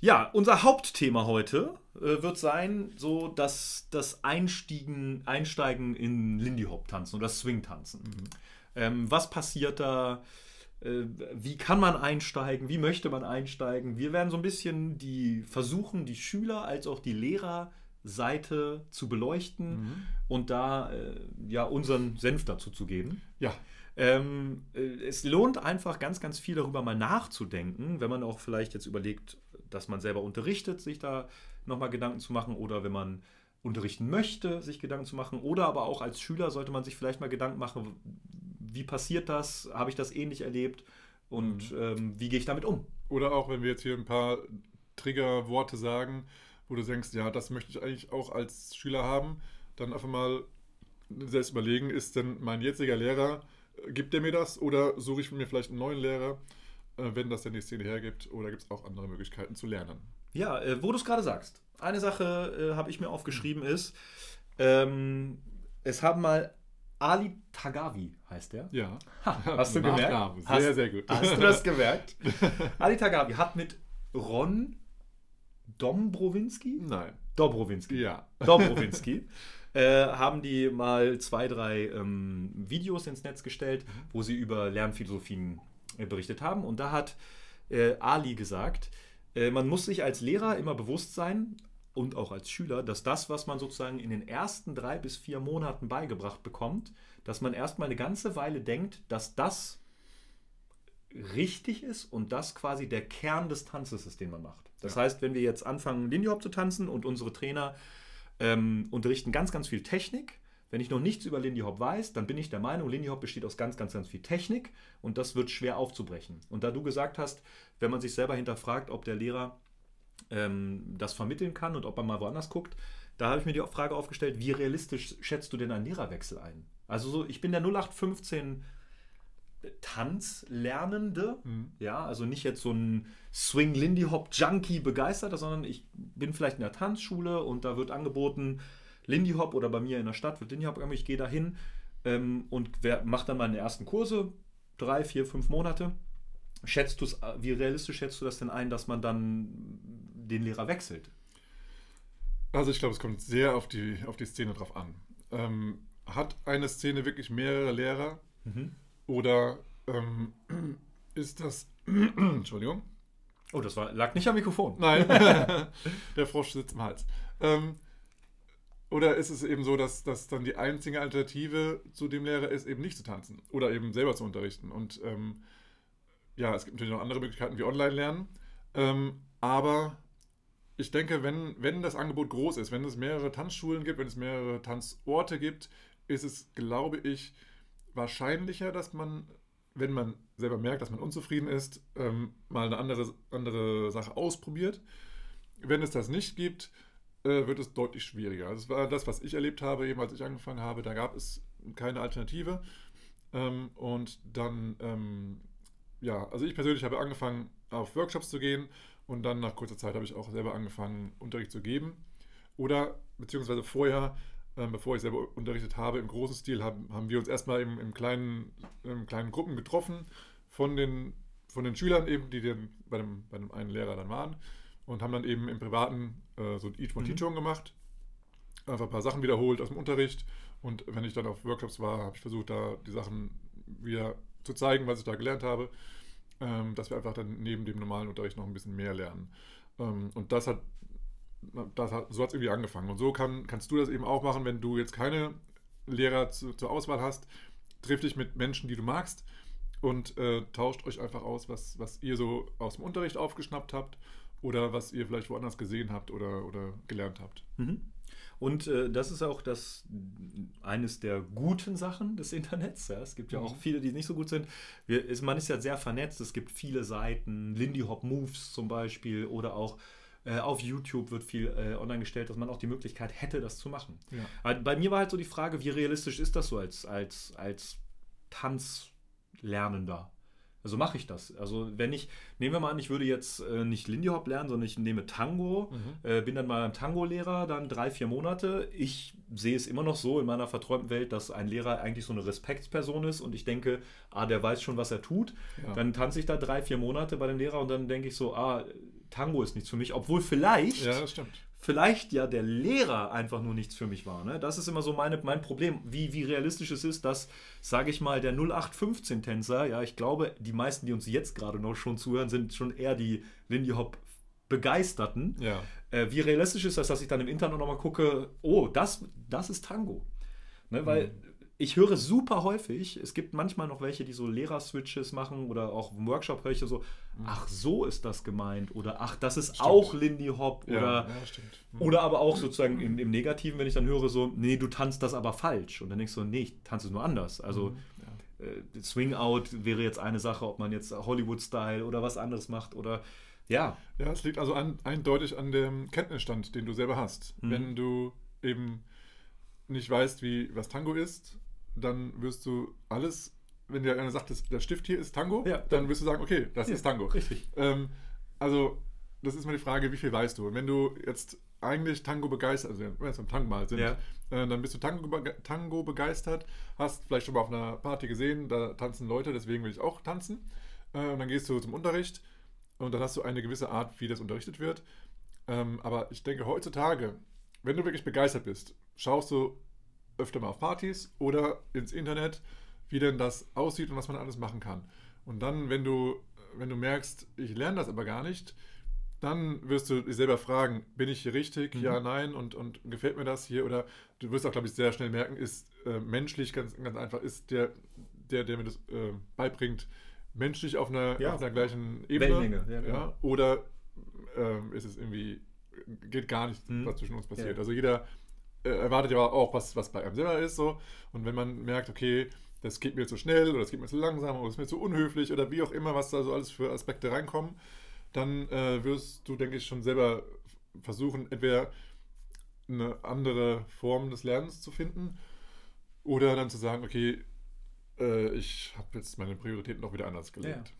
Ja, unser Hauptthema heute äh, wird sein, so dass das Einstiegen, Einsteigen in Lindy Hop tanzen oder Swing tanzen. Mhm. Ähm, was passiert da? Äh, wie kann man einsteigen? Wie möchte man einsteigen? Wir werden so ein bisschen die versuchen, die Schüler als auch die Lehrerseite zu beleuchten mhm. und da äh, ja unseren Senf dazu zu geben. Ja. Ähm, äh, es lohnt einfach ganz, ganz viel darüber mal nachzudenken, wenn man auch vielleicht jetzt überlegt, dass man selber unterrichtet, sich da nochmal Gedanken zu machen oder wenn man unterrichten möchte, sich Gedanken zu machen oder aber auch als Schüler sollte man sich vielleicht mal Gedanken machen, wie passiert das, habe ich das ähnlich erlebt und mhm. ähm, wie gehe ich damit um? Oder auch, wenn wir jetzt hier ein paar Triggerworte sagen, wo du denkst, ja, das möchte ich eigentlich auch als Schüler haben, dann einfach mal selbst überlegen, ist denn mein jetziger Lehrer, äh, gibt der mir das oder suche ich mir vielleicht einen neuen Lehrer? Äh, wenn das denn die Szene hergibt, oder gibt es auch andere Möglichkeiten zu lernen? Ja, äh, wo du es gerade sagst. Eine Sache äh, habe ich mir aufgeschrieben ist, ähm, es haben mal Ali Tagavi heißt der. Ja. Ha, (laughs) hast du gemerkt? Sehr, hast, sehr gut. Hast du das (laughs) gemerkt? Ali Tagavi hat mit Ron Dombrowinski? Nein. Dobrowinski. Ja. (laughs) Dobrowinski. äh, haben die mal zwei, drei ähm, Videos ins Netz gestellt, wo sie über Lernphilosophien äh, berichtet haben. Und da hat äh, Ali gesagt, äh, man muss sich als Lehrer immer bewusst sein und auch als Schüler, dass das, was man sozusagen in den ersten drei bis vier Monaten beigebracht bekommt, dass man erstmal eine ganze Weile denkt, dass das richtig ist und das quasi der Kern des Tanzes ist, den man macht. Das Ja. heißt, wenn wir jetzt anfangen, Lindy Hop zu tanzen und unsere Trainer ähm, unterrichten ganz, ganz viel Technik. Wenn ich noch nichts über Lindy Hop weiß, dann bin ich der Meinung, Lindy Hop besteht aus ganz, ganz, ganz viel Technik und das wird schwer aufzubrechen. Und da du gesagt hast, wenn man sich selber hinterfragt, ob der Lehrer ähm, das vermitteln kann und ob er mal woanders guckt, da habe ich mir die Frage aufgestellt, wie realistisch schätzt du denn einen Lehrerwechsel ein? Also so, ich bin der 0815 Tanzlernende, Mhm. ja, also nicht jetzt so ein Swing Lindy Hop Junkie begeisterter, sondern ich bin vielleicht in der Tanzschule und da wird angeboten Lindy Hop oder bei mir in der Stadt wird Lindy Hop angeboten, ich gehe dahin ähm, und mache dann meine ersten Kurse, drei, vier, fünf Monate. Schätzt du es, wie realistisch schätzt du das denn ein, dass man dann den Lehrer wechselt? Also ich glaube, es kommt sehr auf die, auf die Szene drauf an. Ähm, hat eine Szene wirklich mehrere Lehrer oder ähm, ist das... (clears throat) Entschuldigung. Oh, das war, lag nicht am Mikrofon. Nein, (laughs) (laughs) der Frosch sitzt im Hals. Ähm, oder ist es eben so, dass, dass dann die einzige Alternative zu dem Lehrer ist, eben nicht zu tanzen oder eben selber zu unterrichten? Und ähm, ja, es gibt natürlich noch andere Möglichkeiten wie Online-Lernen. Ähm, aber ich denke, wenn, wenn das Angebot groß ist, wenn es mehrere Tanzschulen gibt, wenn es mehrere Tanzorte gibt, ist es, glaube ich, wahrscheinlicher, dass man, wenn man selber merkt, dass man unzufrieden ist, ähm, mal eine andere, andere Sache ausprobiert. Wenn es das nicht gibt, äh, wird es deutlich schwieriger. Das war das, was ich erlebt habe, eben als ich angefangen habe. Da gab es keine Alternative. Ähm, und dann, ähm, ja, also ich persönlich habe angefangen, auf Workshops zu gehen und dann nach kurzer Zeit habe ich auch selber angefangen, Unterricht zu geben. Oder beziehungsweise vorher, ähm, bevor ich selber unterrichtet habe, im großen Stil, haben, haben wir uns erstmal im, im kleinen, in kleinen Gruppen getroffen von den, von den Schülern eben, die dann bei dem, bei dem einen Lehrer dann waren und haben dann eben im Privaten äh, so ein Each One Mhm. Teach One gemacht. Einfach ein paar Sachen wiederholt aus dem Unterricht. Und wenn ich dann auf Workshops war, habe ich versucht, da die Sachen wieder zu zeigen, was ich da gelernt habe. Ähm, dass wir einfach dann neben dem normalen Unterricht noch ein bisschen mehr lernen. Ähm, und das hat, das hat so hat es irgendwie angefangen. Und so kann, kannst du das eben auch machen, wenn du jetzt keine Lehrer zu, zur Auswahl hast. Triff dich mit Menschen, die du magst und äh, tauscht euch einfach aus, was, was ihr so aus dem Unterricht aufgeschnappt habt oder was ihr vielleicht woanders gesehen habt oder, oder gelernt habt. Mhm. Und äh, das ist auch das eines der guten Sachen des (laughs) Internets. Ja. Es gibt ja auch Mhm. viele, die nicht so gut sind. Wir, ist, man ist ja sehr vernetzt. Es gibt viele Seiten, Lindy Hop Moves zum Beispiel oder auch äh, auf YouTube wird viel äh, online gestellt, dass man auch die Möglichkeit hätte, das zu machen. Ja. Bei mir war halt so die Frage, wie realistisch ist das so als, als, als Tanzlernender? Also mache ich das. Also wenn ich, nehmen wir mal an, ich würde jetzt äh, nicht Lindy Hop lernen, sondern ich nehme Tango, Mhm. äh, bin dann mal ein Tango-Lehrer, dann drei, vier Monate. Ich sehe es immer noch so in meiner verträumten Welt, dass ein Lehrer eigentlich so eine Respektsperson ist und ich denke, ah, der weiß schon, was er tut. Ja. Dann tanze ich da drei, vier Monate bei dem Lehrer und dann denke ich so, ah, Tango ist nichts für mich, obwohl vielleicht ja, das stimmt. Vielleicht ja der Lehrer einfach nur nichts für mich war. Ne? Das ist immer so meine, mein Problem, wie, wie realistisch es ist, dass, sage ich mal, der 0815-Tänzer, ja, ich glaube, die meisten, die uns jetzt gerade noch schon zuhören, sind schon eher die Lindy Hop Begeisterten. Ja. Äh, wie realistisch ist das, dass ich dann im Internet nochmal gucke, oh, das, das ist Tango. Ne, weil Mhm. Ich höre super häufig, es gibt manchmal noch welche, die so Lehrer-Switches machen oder auch im Workshop höre ich so, ach, so ist das gemeint oder ach, das ist Mhm. Stimmt. auch Lindy Hop Ja, oder ja, stimmt. Mhm. oder aber auch sozusagen im, im Negativen, wenn ich dann höre, so, nee, du tanzt das aber falsch. Und dann denkst du, nee, ich tanze es nur anders. Also Mhm, ja. äh, Swing Out wäre jetzt eine Sache, ob man jetzt Hollywood-Style oder was anderes macht oder ja. Ja, es liegt also an, eindeutig an dem Kenntnisstand, den du selber hast. Mhm. Wenn du eben nicht weißt, wie was Tango ist, dann wirst du alles, wenn dir einer sagt, das, der Stift hier ist Tango, Ja. dann wirst du sagen, okay, das Ja, ist Tango. Richtig. Ähm, also, das ist mal die Frage, wie viel weißt du? Und wenn du jetzt eigentlich Tango begeistert, also wenn wir jetzt beim Tango mal sind, Ja. äh, dann bist du Tango, Tango begeistert, hast vielleicht schon mal auf einer Party gesehen, da tanzen Leute, deswegen will ich auch tanzen. Äh, und dann gehst du zum Unterricht und dann hast du eine gewisse Art, wie das unterrichtet wird. Ähm, aber ich denke, heutzutage, wenn du wirklich begeistert bist, schaust du öfter mal auf Partys oder ins Internet, wie denn das aussieht und was man alles machen kann. Und dann, wenn du, wenn du merkst, ich lerne das aber gar nicht, dann wirst du dich selber fragen, bin ich hier richtig? Mhm. Ja, nein, und, und gefällt mir das hier? Oder du wirst auch, glaube ich, sehr schnell merken, ist äh, menschlich ganz, ganz einfach, ist der, der, der mir das äh, beibringt, menschlich auf einer, ja. auf einer gleichen Ebene. Wellenlänge, ja, genau. ja, Oder äh, ist es irgendwie, geht gar nicht, mhm. was zwischen uns passiert. Ja. Also jeder erwartet ja auch, was, was bei einem selber ist. So. Und wenn man merkt, okay, das geht mir zu schnell oder das geht mir zu langsam oder es ist mir zu unhöflich oder wie auch immer, was da so alles für Aspekte reinkommen, dann äh, wirst du, denke ich, schon selber versuchen, entweder eine andere Form des Lernens zu finden oder dann zu sagen, okay, äh, ich habe jetzt meine Prioritäten auch wieder anders gelegt. Ja.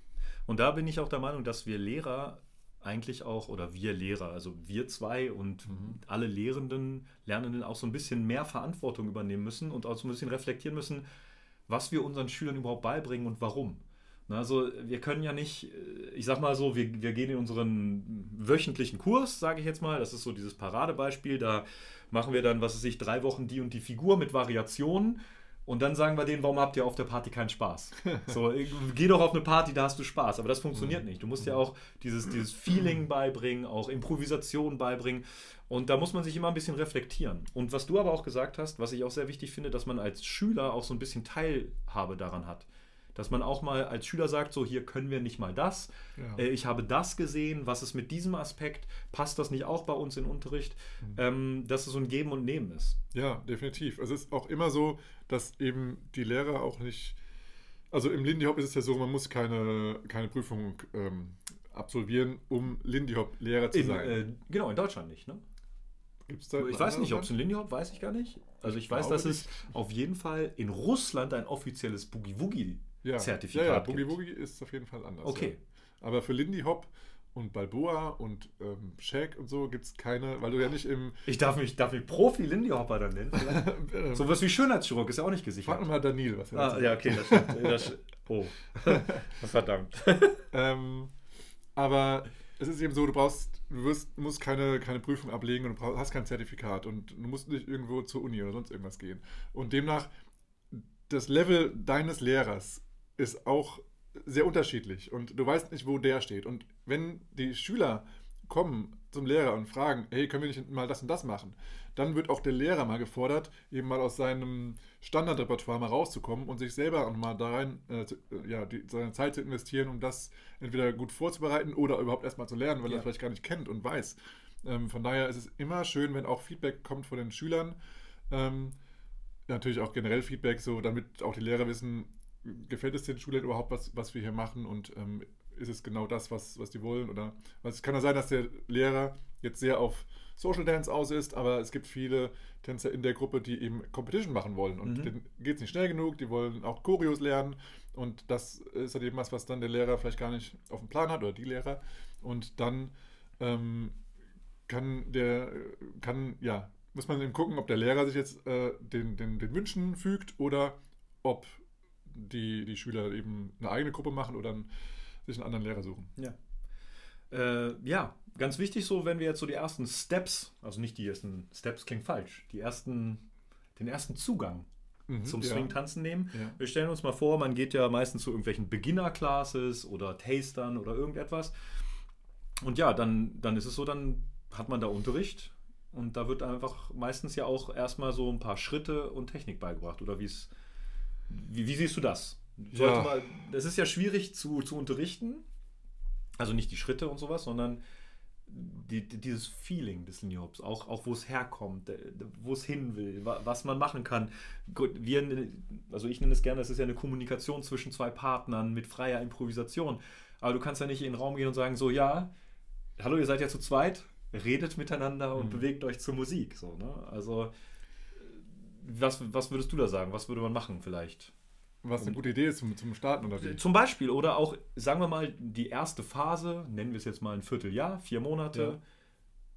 Und da bin ich auch der Meinung, dass wir Lehrer eigentlich auch, oder wir Lehrer, also wir zwei und mhm. alle Lehrenden, Lernenden auch so ein bisschen mehr Verantwortung übernehmen müssen und auch so ein bisschen reflektieren müssen, was wir unseren Schülern überhaupt beibringen und warum. Also wir können ja nicht, ich sag mal so, wir, wir gehen in unseren wöchentlichen Kurs, sage ich jetzt mal, das ist so dieses Paradebeispiel, da machen wir dann, was weiß ich, drei Wochen die und die Figur mit Variationen und dann sagen wir denen, warum habt ihr auf der Party keinen Spaß? So, (laughs) geh doch auf eine Party, da hast du Spaß. Aber das funktioniert mhm. nicht. Du musst ja auch dieses, dieses Feeling beibringen, auch Improvisation beibringen. Und da muss man sich immer ein bisschen reflektieren. Und was du aber auch gesagt hast, was ich auch sehr wichtig finde, dass man als Schüler auch so ein bisschen Teilhabe daran hat. Dass man auch mal als Schüler sagt, so hier können wir nicht mal das. Ja. Äh, ich habe das gesehen, was ist mit diesem Aspekt? Passt das nicht auch bei uns in Unterricht? Mhm. Ähm, dass es so ein Geben und Nehmen ist. Ja, definitiv. Es ist auch immer so, dass eben die Lehrer auch nicht. Also im Lindy Hop ist es ja so, man muss keine, keine Prüfung ähm, absolvieren, um Lindy Hop Lehrer zu in, sein. Äh, genau, in Deutschland nicht, ne? Gibt's da ich weiß nicht, ob es ein Lindy Hop, weiß ich gar nicht. Also ich, ich weiß, dass es auf jeden Fall in Russland ein offizielles Boogie Woogie Zertifikat ja, ja, Boogie Woogie ist auf jeden Fall anders. Okay. Ja. Aber für Lindy Hop und Balboa und ähm, Shaq und so gibt es keine, weil du ja nicht im. Ich darf mich, darf mich Profi Lindy Hopper dann nennen. (laughs) so was wie Schönheitschirurg ist ja auch nicht gesichert. Frag mal Daniel, was er Ah, ja, okay, das stimmt. Das, oh, (laughs) verdammt. (laughs) ähm, aber es ist eben so, du brauchst, du wirst, musst keine, keine Prüfung ablegen und du brauchst, hast kein Zertifikat und du musst nicht irgendwo zur Uni oder sonst irgendwas gehen. Und demnach, das Level deines Lehrers ist auch sehr unterschiedlich und du weißt nicht, wo der steht. Und wenn die Schüler kommen zum Lehrer und fragen, hey, können wir nicht mal das und das machen? Dann wird auch der Lehrer mal gefordert, eben mal aus seinem Standardrepertoire mal rauszukommen und sich selber auch mal da rein, äh, ja, die, seine Zeit zu investieren, um das entweder gut vorzubereiten oder überhaupt erstmal zu lernen, weil ja. er es vielleicht gar nicht kennt und weiß. Ähm, von daher ist es immer schön, wenn auch Feedback kommt von den Schülern. Ähm, natürlich auch generell Feedback, so damit auch die Lehrer wissen, gefällt es den Schülern überhaupt, was, was wir hier machen und ähm, ist es genau das, was, was die wollen? Oder es kann ja sein, dass der Lehrer jetzt sehr auf Social Dance aus ist, aber es gibt viele Tänzer in der Gruppe, die eben Competition machen wollen und mhm. denen geht es nicht schnell genug, die wollen auch Choreos lernen und das ist halt eben was, was dann der Lehrer vielleicht gar nicht auf dem Plan hat oder die Lehrer und dann ähm, kann der, kann, ja, muss man eben gucken, ob der Lehrer sich jetzt äh, den, den, den Wünschen fügt oder ob die, die Schüler eben eine eigene Gruppe machen oder einen, sich einen anderen Lehrer suchen. Ja. Äh, ja, ganz wichtig so, wenn wir jetzt so die ersten Steps, also nicht die ersten Steps klingt falsch, die ersten, den ersten Zugang mhm, zum Swing-Tanzen nehmen. Ja. Wir stellen uns mal vor, man geht ja meistens zu irgendwelchen Beginner-Classes oder Tastern oder irgendetwas. Und ja, dann, dann ist es so, dann hat man da Unterricht und da wird einfach meistens ja auch erstmal so ein paar Schritte und Technik beigebracht. Oder wie es wie, wie siehst du das? Ja. mal, das ist ja schwierig zu, zu unterrichten. Also nicht die Schritte und sowas, sondern die, die, dieses Feeling des Lindy Hops, auch, auch wo es herkommt, äh, wo es hin will, was man machen kann. Wir, also ich nenne es gerne, das ist ja eine Kommunikation zwischen zwei Partnern mit freier Improvisation. Aber du kannst ja nicht in den Raum gehen und sagen, so ja, hallo, ihr seid ja zu zweit, redet miteinander und mhm. bewegt euch zur Musik. So, ne? Also was, was würdest du da sagen? Was würde man machen vielleicht? Was eine gute Idee ist zum, zum Starten oder wie? Zum Beispiel, oder auch, sagen wir mal, die erste Phase, nennen wir es jetzt mal ein Vierteljahr, vier Monate.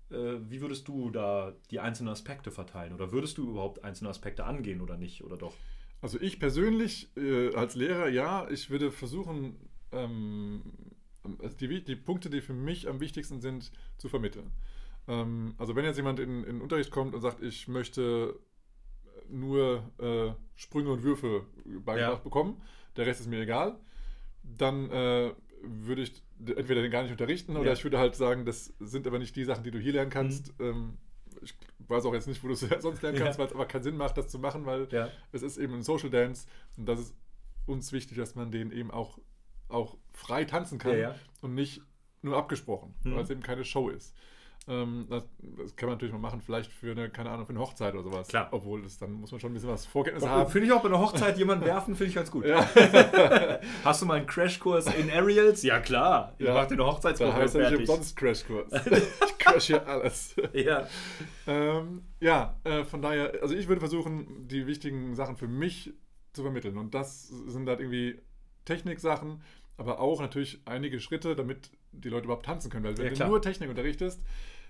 Ja. Äh, wie würdest du da die einzelnen Aspekte verteilen? Oder würdest du überhaupt einzelne Aspekte angehen oder nicht? Oder doch? Also ich persönlich äh, als Lehrer, ja, ich würde versuchen, ähm, also die, die Punkte, die für mich am wichtigsten sind, zu vermitteln. Ähm, also wenn jetzt jemand in, in den Unterricht kommt und sagt, ich möchte nur äh, Sprünge und Würfe beigebracht Ja. bekommen, der Rest ist mir egal, dann äh, würde ich entweder den gar nicht unterrichten oder Ja. ich würde halt sagen, das sind aber nicht die Sachen, die du hier lernen kannst. Ähm, ich weiß auch jetzt nicht, wo du es (laughs) sonst lernen Ja. kannst, weil es aber keinen Sinn macht, das zu machen, weil Ja. es ist eben ein Social Dance und das ist uns wichtig, dass man den eben auch, auch frei tanzen kann Ja, ja. und nicht nur abgesprochen, Mhm. weil es eben keine Show ist. Ähm, das, das kann man natürlich mal machen, vielleicht für eine, keine Ahnung, für eine Hochzeit oder sowas. Klar. Obwohl, das, dann muss man schon ein bisschen was Vorkenntnisse haben. Finde ich auch bei einer Hochzeit jemanden werfen, finde ich ganz gut. Ja. (laughs) Hast du mal einen Crashkurs in Aerials? Ja, klar. Ich Ja. mache dir eine Da Hochzeitswoche heißt er nicht fertig. umsonst Crashkurs. (laughs) ich crash hier alles. Ja. Ähm, ja, äh, von daher, also ich würde versuchen, die wichtigen Sachen für mich zu vermitteln. Und das sind halt irgendwie Techniksachen, aber auch natürlich einige Schritte, damit die Leute überhaupt tanzen können. Weil wenn Ja, du nur Technik unterrichtest,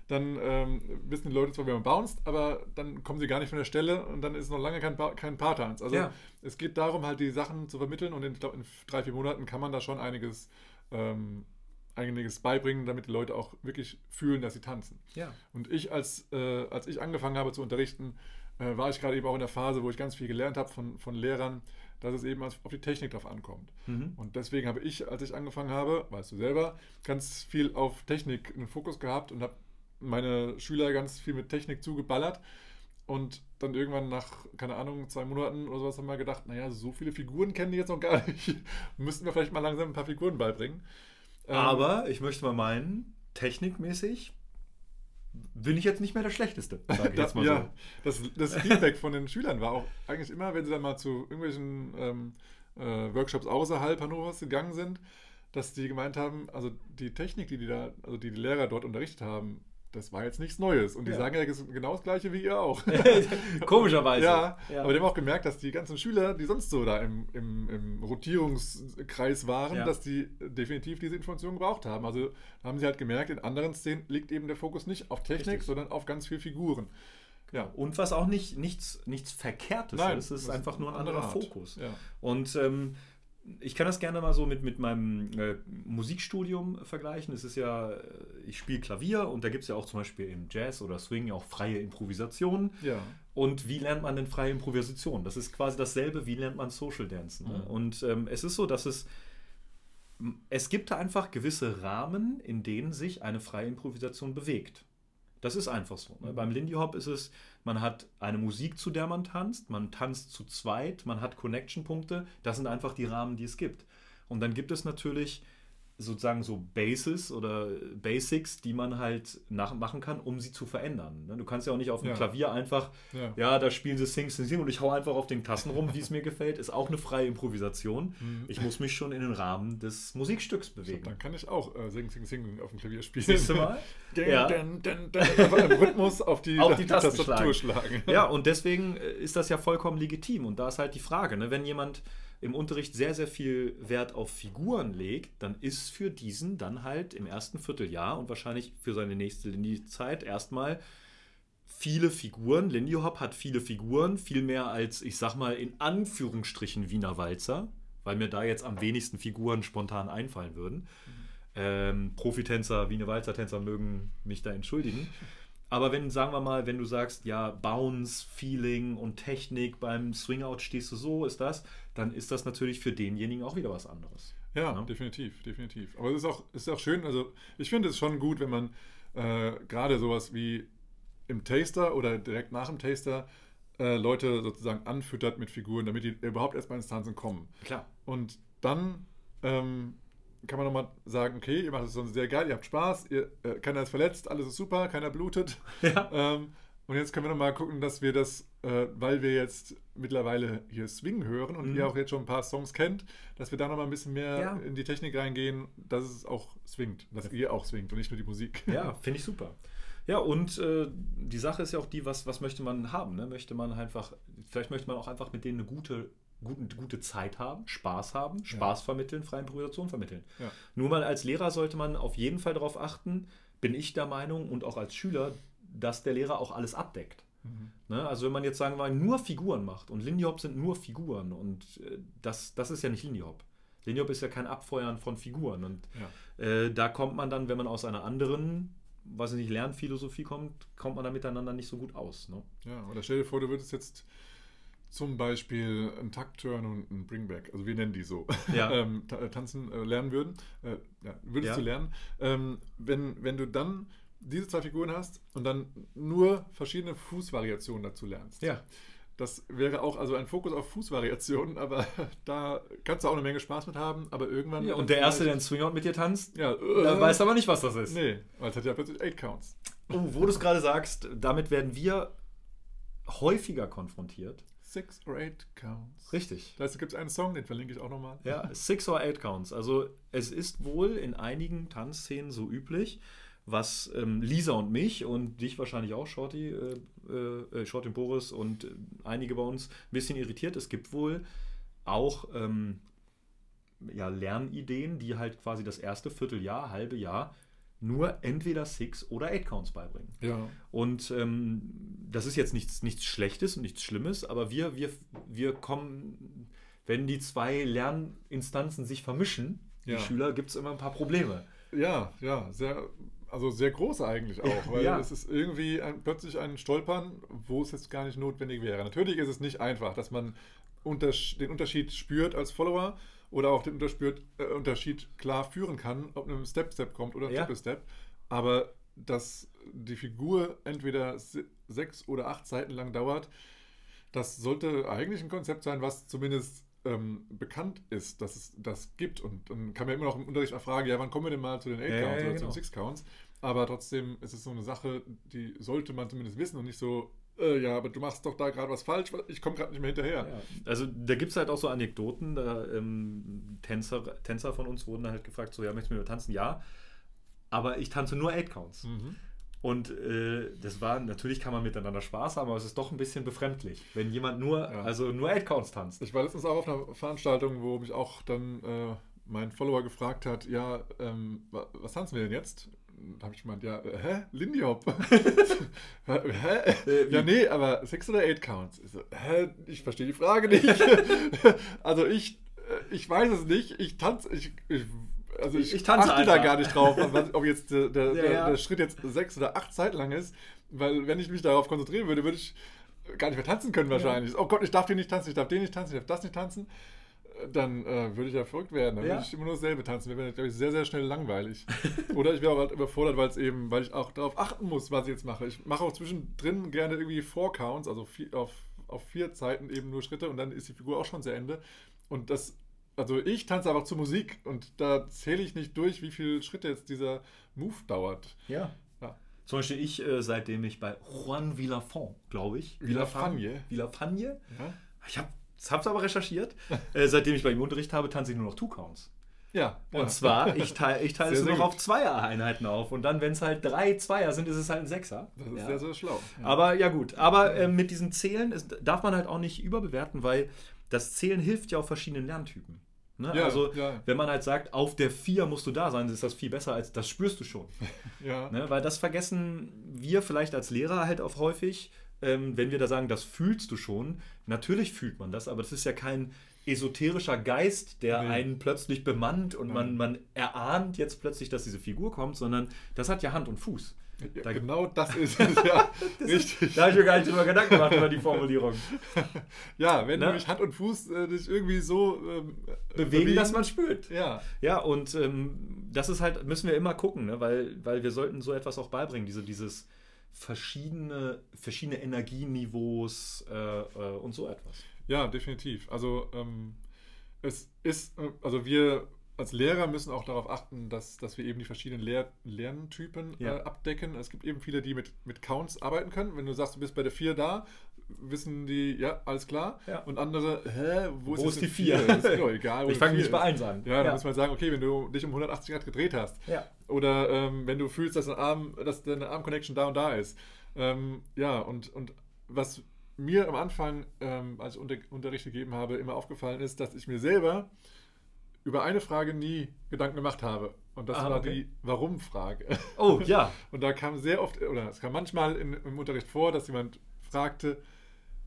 dann ähm, wissen die Leute zwar, wie man bounced, aber dann kommen sie gar nicht von der Stelle und dann ist noch lange kein, Ba- kein Paartanz. Also Ja. es geht darum, halt die Sachen zu vermitteln und in, ich glaub, in drei, vier Monaten kann man da schon einiges, ähm, einiges beibringen, damit die Leute auch wirklich fühlen, dass sie tanzen. Ja. Und ich, als, äh, als ich angefangen habe zu unterrichten, äh, war ich gerade eben auch in der Phase, wo ich ganz viel gelernt habe von, von Lehrern, dass es eben auf die Technik drauf ankommt. Mhm. Und deswegen habe ich, als ich angefangen habe, weißt du selber, ganz viel auf Technik einen Fokus gehabt und habe meine Schüler ganz viel mit Technik zugeballert. Und dann irgendwann nach, keine Ahnung, zwei Monaten oder sowas haben wir gedacht, naja, so viele Figuren kennen die jetzt noch gar nicht. (laughs) Müssten wir vielleicht mal langsam ein paar Figuren beibringen. Ähm, Aber ich möchte mal meinen, technikmäßig bin ich jetzt nicht mehr der Schlechteste. Sag ich Das, jetzt mal ja, das, das Feedback von den Schülern war auch eigentlich immer, wenn sie dann mal zu irgendwelchen ähm, äh, Workshops außerhalb Hannovers gegangen sind, dass die gemeint haben, also die Technik, die die da, also die, die Lehrer dort unterrichtet haben, das war jetzt nichts Neues. Und die Ja. sagen ja genau das Gleiche wie ihr auch. (laughs) Komischerweise. ja, aber die haben auch gemerkt, dass die ganzen Schüler, die sonst so da im, im, im Rotierungskreis waren, Ja. dass die definitiv diese Informationen gebraucht haben. Also haben sie halt gemerkt, in anderen Szenen liegt eben der Fokus nicht auf Technik, Richtig. sondern auf ganz viel Figuren. Ja, Und was auch nicht nichts, nichts Verkehrtes Nein, ist, es ist einfach nur ein anderer andere Art. Fokus. Ja. Und ähm, ich kann das gerne mal so mit, mit meinem äh, Musikstudium vergleichen. Es ist ja, äh, ich spiele Klavier und da gibt es ja auch zum Beispiel im Jazz oder Swing auch freie Improvisationen. Ja. Und wie lernt man denn freie Improvisation? Das ist quasi dasselbe, wie lernt man Social Dancen. Ne? Mhm. Und ähm, es ist so, dass es, es gibt da einfach gewisse Rahmen, in denen sich eine freie Improvisation bewegt. Das ist einfach so. Ne? Mhm. Beim Lindy Hop ist es, man hat eine Musik, zu der man tanzt, man tanzt zu zweit, man hat Connection-Punkte. Das sind einfach die Rahmen, die es gibt. Und dann gibt es natürlich sozusagen so Bases oder Basics, die man halt nachmachen kann, um sie zu verändern. ne? Du kannst ja auch nicht auf dem Ja. Klavier einfach Ja. ja, da spielen sie Sing, Sing, Sing und ich hau einfach auf den Tasten rum, wie es mir gefällt. Ist auch eine freie Improvisation. Mhm. Ich muss mich schon in den Rahmen des Musikstücks So, bewegen. dann kann ich auch äh, Sing, Sing, Sing auf dem Klavier spielen. Siehst du mal? (laughs) Dun, Ja. dun, dun, einfach im Rhythmus auf die, (laughs) Auf die Tasten Tastatur schlagen. Ja, und deswegen äh, ist das ja vollkommen legitim. Und da ist halt die Frage, ne? wenn jemand im Unterricht sehr, sehr viel Wert auf Figuren legt, dann ist für diesen dann halt im ersten Vierteljahr und wahrscheinlich für seine nächste Lindy-Zeit erstmal viele Figuren. Lindy Hop hat viele Figuren, viel mehr als, ich sag mal, in Anführungsstrichen Wiener Walzer, weil mir da jetzt am wenigsten Figuren spontan einfallen würden. Ähm, Profitänzer, Wiener Walzer-Tänzer mögen mich da entschuldigen. (laughs) Aber wenn, sagen wir mal, wenn du sagst, ja, Bounce, Feeling und Technik beim Swingout stehst du so, ist das, dann ist das natürlich für denjenigen auch wieder was anderes. Ja, Ja. definitiv, definitiv. Aber es ist auch, ist auch schön, also ich finde es schon gut, wenn man äh, gerade sowas wie im Taster oder direkt nach dem Taster äh, Leute sozusagen anfüttert mit Figuren, damit die überhaupt erstmal ins Tanzen kommen. Klar. Und dann ähm, kann man nochmal sagen, okay, ihr macht es sonst sehr geil, ihr habt Spaß, ihr, äh, keiner ist verletzt, alles ist super, keiner blutet. Ja. Ähm, und jetzt können wir nochmal gucken, dass wir das, äh, weil wir jetzt mittlerweile hier Swing hören und Mhm. ihr auch jetzt schon ein paar Songs kennt, dass wir da nochmal ein bisschen mehr Ja. in die Technik reingehen, dass es auch swingt, dass ihr auch swingt und nicht nur die Musik. Ja, finde ich super. Ja, und äh, die Sache ist ja auch die, was, was möchte man haben? Ne? Möchte man einfach, vielleicht möchte man auch einfach mit denen eine gute, guten, gute Zeit haben, Spaß haben, Spaß vermitteln, freie Improvisation vermitteln. Ja. Nur mal als Lehrer sollte man auf jeden Fall darauf achten, bin ich der Meinung und auch als Schüler, dass der Lehrer auch alles abdeckt. Mhm. Ne? Also wenn man jetzt sagen wir mal nur Figuren macht und Lindy Hop sind nur Figuren und äh, das, das ist ja nicht Lindy Hop. Lindy Hop ist ja kein Abfeuern von Figuren und Ja. äh, da kommt man dann, wenn man aus einer anderen was ich nicht, Lernphilosophie kommt, kommt man da miteinander nicht so gut aus. Ne? Ja, oder stell dir vor, du würdest jetzt zum Beispiel einen Taktturn und einen Bringback, also wir nennen die so, Ja. (laughs) ähm, äh, tanzen äh, lernen würden, äh, ja, würdest Ja. du lernen, ähm, wenn, wenn du dann diese zwei Figuren hast und dann nur verschiedene Fußvariationen dazu lernst. Ja. Das wäre auch also ein Fokus auf Fußvariationen, (laughs) aber da kannst du auch eine Menge Spaß mit haben, aber irgendwann... Ja, und der Erste, der einen Swingout mit dir tanzt, Ja, äh, weiß aber nicht, was das ist. Nee, weil es hat ja plötzlich 8 Counts. Oh, wo du es gerade sagst, damit werden wir häufiger konfrontiert. Six or eight counts. Richtig. Da gibt es einen Song, den verlinke ich auch nochmal. Ja, Six or Eight Counts. Also es ist wohl in einigen Tanzszenen so üblich, was ähm, Lisa und mich und dich wahrscheinlich auch, Shorty, äh, äh, Shorty und Boris und äh, einige bei uns ein bisschen irritiert. Es gibt wohl auch ähm, ja, Lernideen, die halt quasi das erste Vierteljahr, halbe Jahr nur entweder Six oder Eight Counts beibringen. Ja. Und ähm, das ist jetzt nichts, nichts Schlechtes und nichts Schlimmes, aber wir, wir, wir kommen, wenn die zwei Lerninstanzen sich vermischen, Ja. die Schüler, gibt es immer ein paar Probleme. Ja, ja, sehr, also sehr groß eigentlich (laughs) auch, weil Ja. es ist irgendwie ein, plötzlich ein Stolpern, wo es jetzt gar nicht notwendig wäre. Natürlich ist es nicht einfach, dass man untersch den Unterschied spürt als Follower oder auch den äh, Unterschied klar führen kann, ob ein Step-Step kommt oder ein Ja. Triple-Step. Aber dass die Figur entweder se- sechs oder acht Seiten lang dauert, das sollte eigentlich ein Konzept sein, was zumindest ähm, bekannt ist, dass es das gibt. Und dann kann man immer noch im Unterricht fragen, ja, wann kommen wir denn mal zu den 8 Ja, Counts ja, oder zu genau. den 6 Counts? Aber trotzdem ist es so eine Sache, die sollte man zumindest wissen und nicht so, äh, ja, aber du machst doch da gerade was falsch, ich komme gerade nicht mehr hinterher. Ja. Also da gibt es halt auch so Anekdoten, da ähm, Tänzer, Tänzer von uns wurden dann halt gefragt, so, ja, möchtest du mit mir tanzen? Ja, aber ich tanze nur Eight Counts. Mhm. Und äh, das war, natürlich kann man miteinander Spaß haben, aber es ist doch ein bisschen befremdlich, wenn jemand nur, Ja. also nur Eight Counts tanzt. Ich war letztens auch auf einer Veranstaltung, wo mich auch dann äh, mein Follower gefragt hat, ja, ähm, wa- was tanzen wir denn jetzt? Da habe ich gemeint, ja, hä? Lindy Hop. (laughs) hä? Äh, ja, nee, aber Six oder Eight Counts. Ich so, hä? Ich verstehe die Frage nicht. (laughs) also ich, äh, ich weiß es nicht. Ich tanze, ich, ich also ich, Ich tanze achte da einfach. gar nicht drauf, ob jetzt der, der, Ja, ja. der Schritt jetzt sechs oder acht Zeiten lang ist. Weil wenn ich mich darauf konzentrieren würde, würde ich gar nicht mehr tanzen können wahrscheinlich. Oh Gott, ich darf den nicht tanzen, ich darf den nicht tanzen, ich darf das nicht tanzen. Dann äh, würde ich ja verrückt werden. Dann Ja. würde ich immer nur dasselbe tanzen. Mir wäre, glaube ich, sehr, sehr schnell langweilig. (laughs) Oder ich wäre auch halt überfordert, weil es eben, weil ich auch darauf achten muss, was ich jetzt mache. Ich mache auch zwischendrin gerne irgendwie Four Counts, also vier, auf, auf vier Zeiten eben nur Schritte und dann ist die Figur auch schon zu Ende. Und das, also ich tanze einfach zur Musik und da zähle ich nicht durch, wie viele Schritte jetzt dieser Move dauert. Ja. Zum Beispiel ich, äh, seitdem ich bei Juan Villafont, glaube ich. Villafagne. Villafagne. Ja, Ich habe es aber recherchiert. (laughs) äh, seitdem ich bei ihm Unterricht habe, tanze ich nur noch Two Counts. ja. Und ja. zwar, (laughs) ich teile ich teile Sehr, es nur noch auf Zweier-Einheiten auf. Und dann, wenn es halt drei Zweier sind, ist es halt ein Sechser. Das ist ja. sehr, sehr schlau. Ja. Aber ja gut, aber äh, mit diesem Zählen ist, darf man halt auch nicht überbewerten, weil das Zählen hilft ja auch verschiedenen Lerntypen. Ne? Ja, also ja. wenn man halt sagt, auf der 4 musst du da sein, ist das viel besser, als das spürst du schon. (laughs) ja. Ne? Weil das vergessen wir vielleicht als Lehrer halt auch häufig, ähm, wenn wir da sagen, das fühlst du schon. Natürlich fühlt man das, aber das ist ja kein esoterischer Geist, der Nee. einen plötzlich bemannt und man, man erahnt jetzt plötzlich, dass diese Figur kommt, sondern das hat ja Hand und Fuß. Ja, Da- genau das (laughs) ist es, ja. Richtig. Da habe ich mir gar nicht drüber Gedanken gemacht über die Formulierung. (laughs) Ja, wenn Ne? durch Hand und Fuß äh, dich irgendwie so ähm, Bewegen, dass man spürt. Ja, Ja, und ähm, das ist halt, müssen wir immer gucken, ne? weil, weil wir sollten so etwas auch beibringen, diese, dieses verschiedene, verschiedene Energieniveaus äh, äh, und so etwas. ja, definitiv. Also ähm, es ist, äh, also wir als Lehrer müssen auch darauf achten, dass, dass wir eben die verschiedenen Lehr Lerntypen Ja. äh, abdecken. Es gibt eben viele, die mit, mit Counts arbeiten können. Wenn du sagst, du bist bei der 4 da, wissen die, ja, alles klar. Ja. Und andere, hä, wo, Wo ist, ist die vier? vier? Das ist doch egal. (laughs) Ich fange nicht bei. 1 an. Ja, dann muss man sagen, okay, wenn du dich um 180 Grad gedreht hast, ja. Oder ähm, wenn du fühlst, dass, ein Arm, dass deine Arm-Connection da und da ist. Ähm, ja, und, und was mir am Anfang, ähm, als ich unter, Unterricht gegeben habe, immer aufgefallen ist, dass ich mir selber über eine Frage nie Gedanken gemacht habe. Und das Ah, war okay. die Warum-Frage. Oh, ja. (laughs) Und da kam sehr oft, oder es kam manchmal in, im Unterricht vor, dass jemand fragte,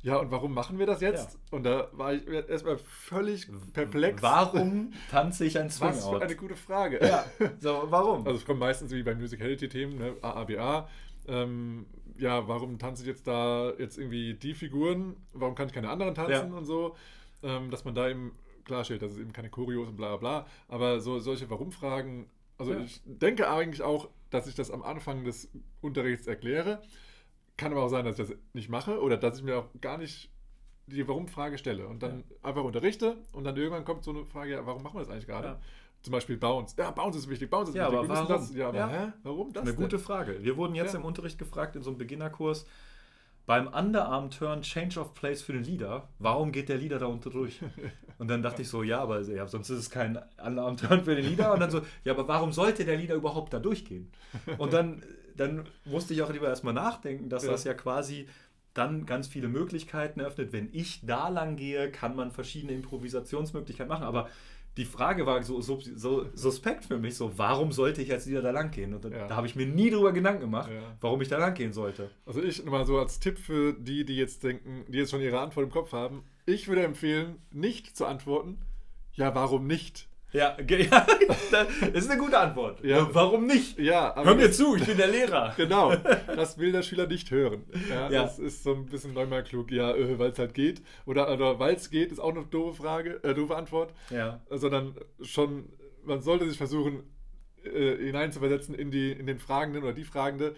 ja, und warum machen wir das jetzt? Ja. Und da war ich erstmal völlig perplex. Warum tanze ich ein Was für Swing-Out? eine gute Frage. Ja, (laughs) so, warum? Also es kommt meistens wie bei Musicality-Themen, ne? AABA. Ähm, ja, warum tanze ich jetzt da jetzt irgendwie die Figuren? Warum kann ich keine anderen tanzen Ja. und so? Ähm, dass man da eben klarstellt, dass es eben keine Choreos und bla bla bla. Aber so solche Warum-Fragen, also Ja. ich denke eigentlich auch, dass ich das am Anfang des Unterrichts erkläre. Kann aber auch sein, dass ich das nicht mache oder dass ich mir auch gar nicht die Warum-Frage stelle und dann einfach unterrichte und dann irgendwann kommt so eine Frage, ja, warum machen wir das eigentlich gerade? Ja. Zum Beispiel Bounce. Ja, Bounce ist wichtig, Bounce ist Ja, wichtig. aber warum? Das, ja, aber Ja. hä? Warum das Eine denn? gute Frage. Wir wurden jetzt Ja. im Unterricht gefragt, in so einem Beginnerkurs, beim Underarm-Turn Change of Place für den Leader, warum geht der Leader da unten durch? (laughs) Und dann dachte ich so, ja, aber ja, sonst ist es kein Underarm-Turn für den Leader. Und dann so, ja, aber warum sollte der Leader überhaupt da durchgehen? Und dann, dann musste ich auch lieber erstmal nachdenken, dass Ja. das ja quasi dann ganz viele Möglichkeiten eröffnet. Wenn ich da lang gehe, kann man verschiedene Improvisationsmöglichkeiten machen. Aber die Frage war so, so, so suspekt für mich, so warum sollte ich als Leader da lang gehen? Und da, Ja. da habe ich mir nie drüber Gedanken gemacht, Ja. warum ich da lang gehen sollte. Also ich nochmal so als Tipp für die, die jetzt denken, die jetzt schon ihre Antwort im Kopf haben. Ich würde empfehlen, nicht zu antworten, ja, warum nicht? Ja, (laughs) ja das ist eine gute Antwort. Ja. Warum nicht? Ja, aber Hör mir das- zu, ich bin der Lehrer. (laughs) Genau, das will der Schüler nicht hören. Ja, Ja. Das ist so ein bisschen neunmal klug, ja, äh, weil es halt geht. Oder, oder weil es geht, ist auch eine doofe Frage, äh, doofe Antwort. Ja. Sondern schon, man sollte sich versuchen, äh, hineinzuversetzen in, die, in den Fragenden oder die Fragende,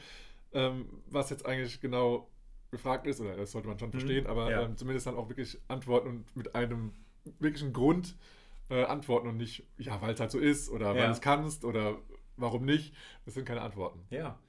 ähm, was jetzt eigentlich genau gefragt ist, oder das sollte man schon verstehen, aber Mhm. Ja. ähm, zumindest dann auch wirklich antworten und mit einem wirklichen Grund äh, antworten und nicht, ja, weil es halt so ist oder weil Ja. du es kannst oder warum nicht. Das sind keine Antworten. Ja.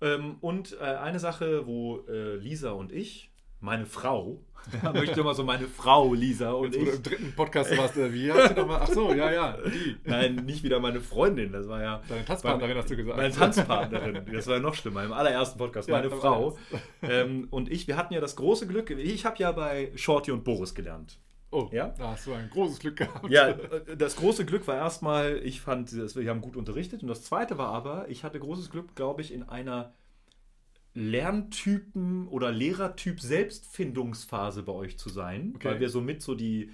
Ähm, und äh, eine Sache, wo äh, Lisa und ich, meine Frau, (laughs) ja, möchte immer so meine Frau Lisa und Jetzt, du ich. im dritten Podcast warst, äh, wie hast du nochmal? Ach so, ja, ja, die. Nein, nicht wieder meine Freundin, das war ja. Deine Tanzpartnerin hast du gesagt. Meine Tanzpartnerin, das war ja noch schlimmer, im allerersten Podcast, Ja, meine Frau. Ähm, und ich, wir hatten ja das große Glück, ich habe ja bei Shorty und Boris gelernt. Oh, Ja? da hast du ein großes Glück gehabt. Ja, (laughs) äh, das große Glück war erstmal, ich fand, wir haben gut unterrichtet. Und das zweite war aber, ich hatte großes Glück, glaube ich, in einer Lerntypen- oder Lehrertyp Selbstfindungsphase bei euch zu sein, Okay. weil wir somit so die,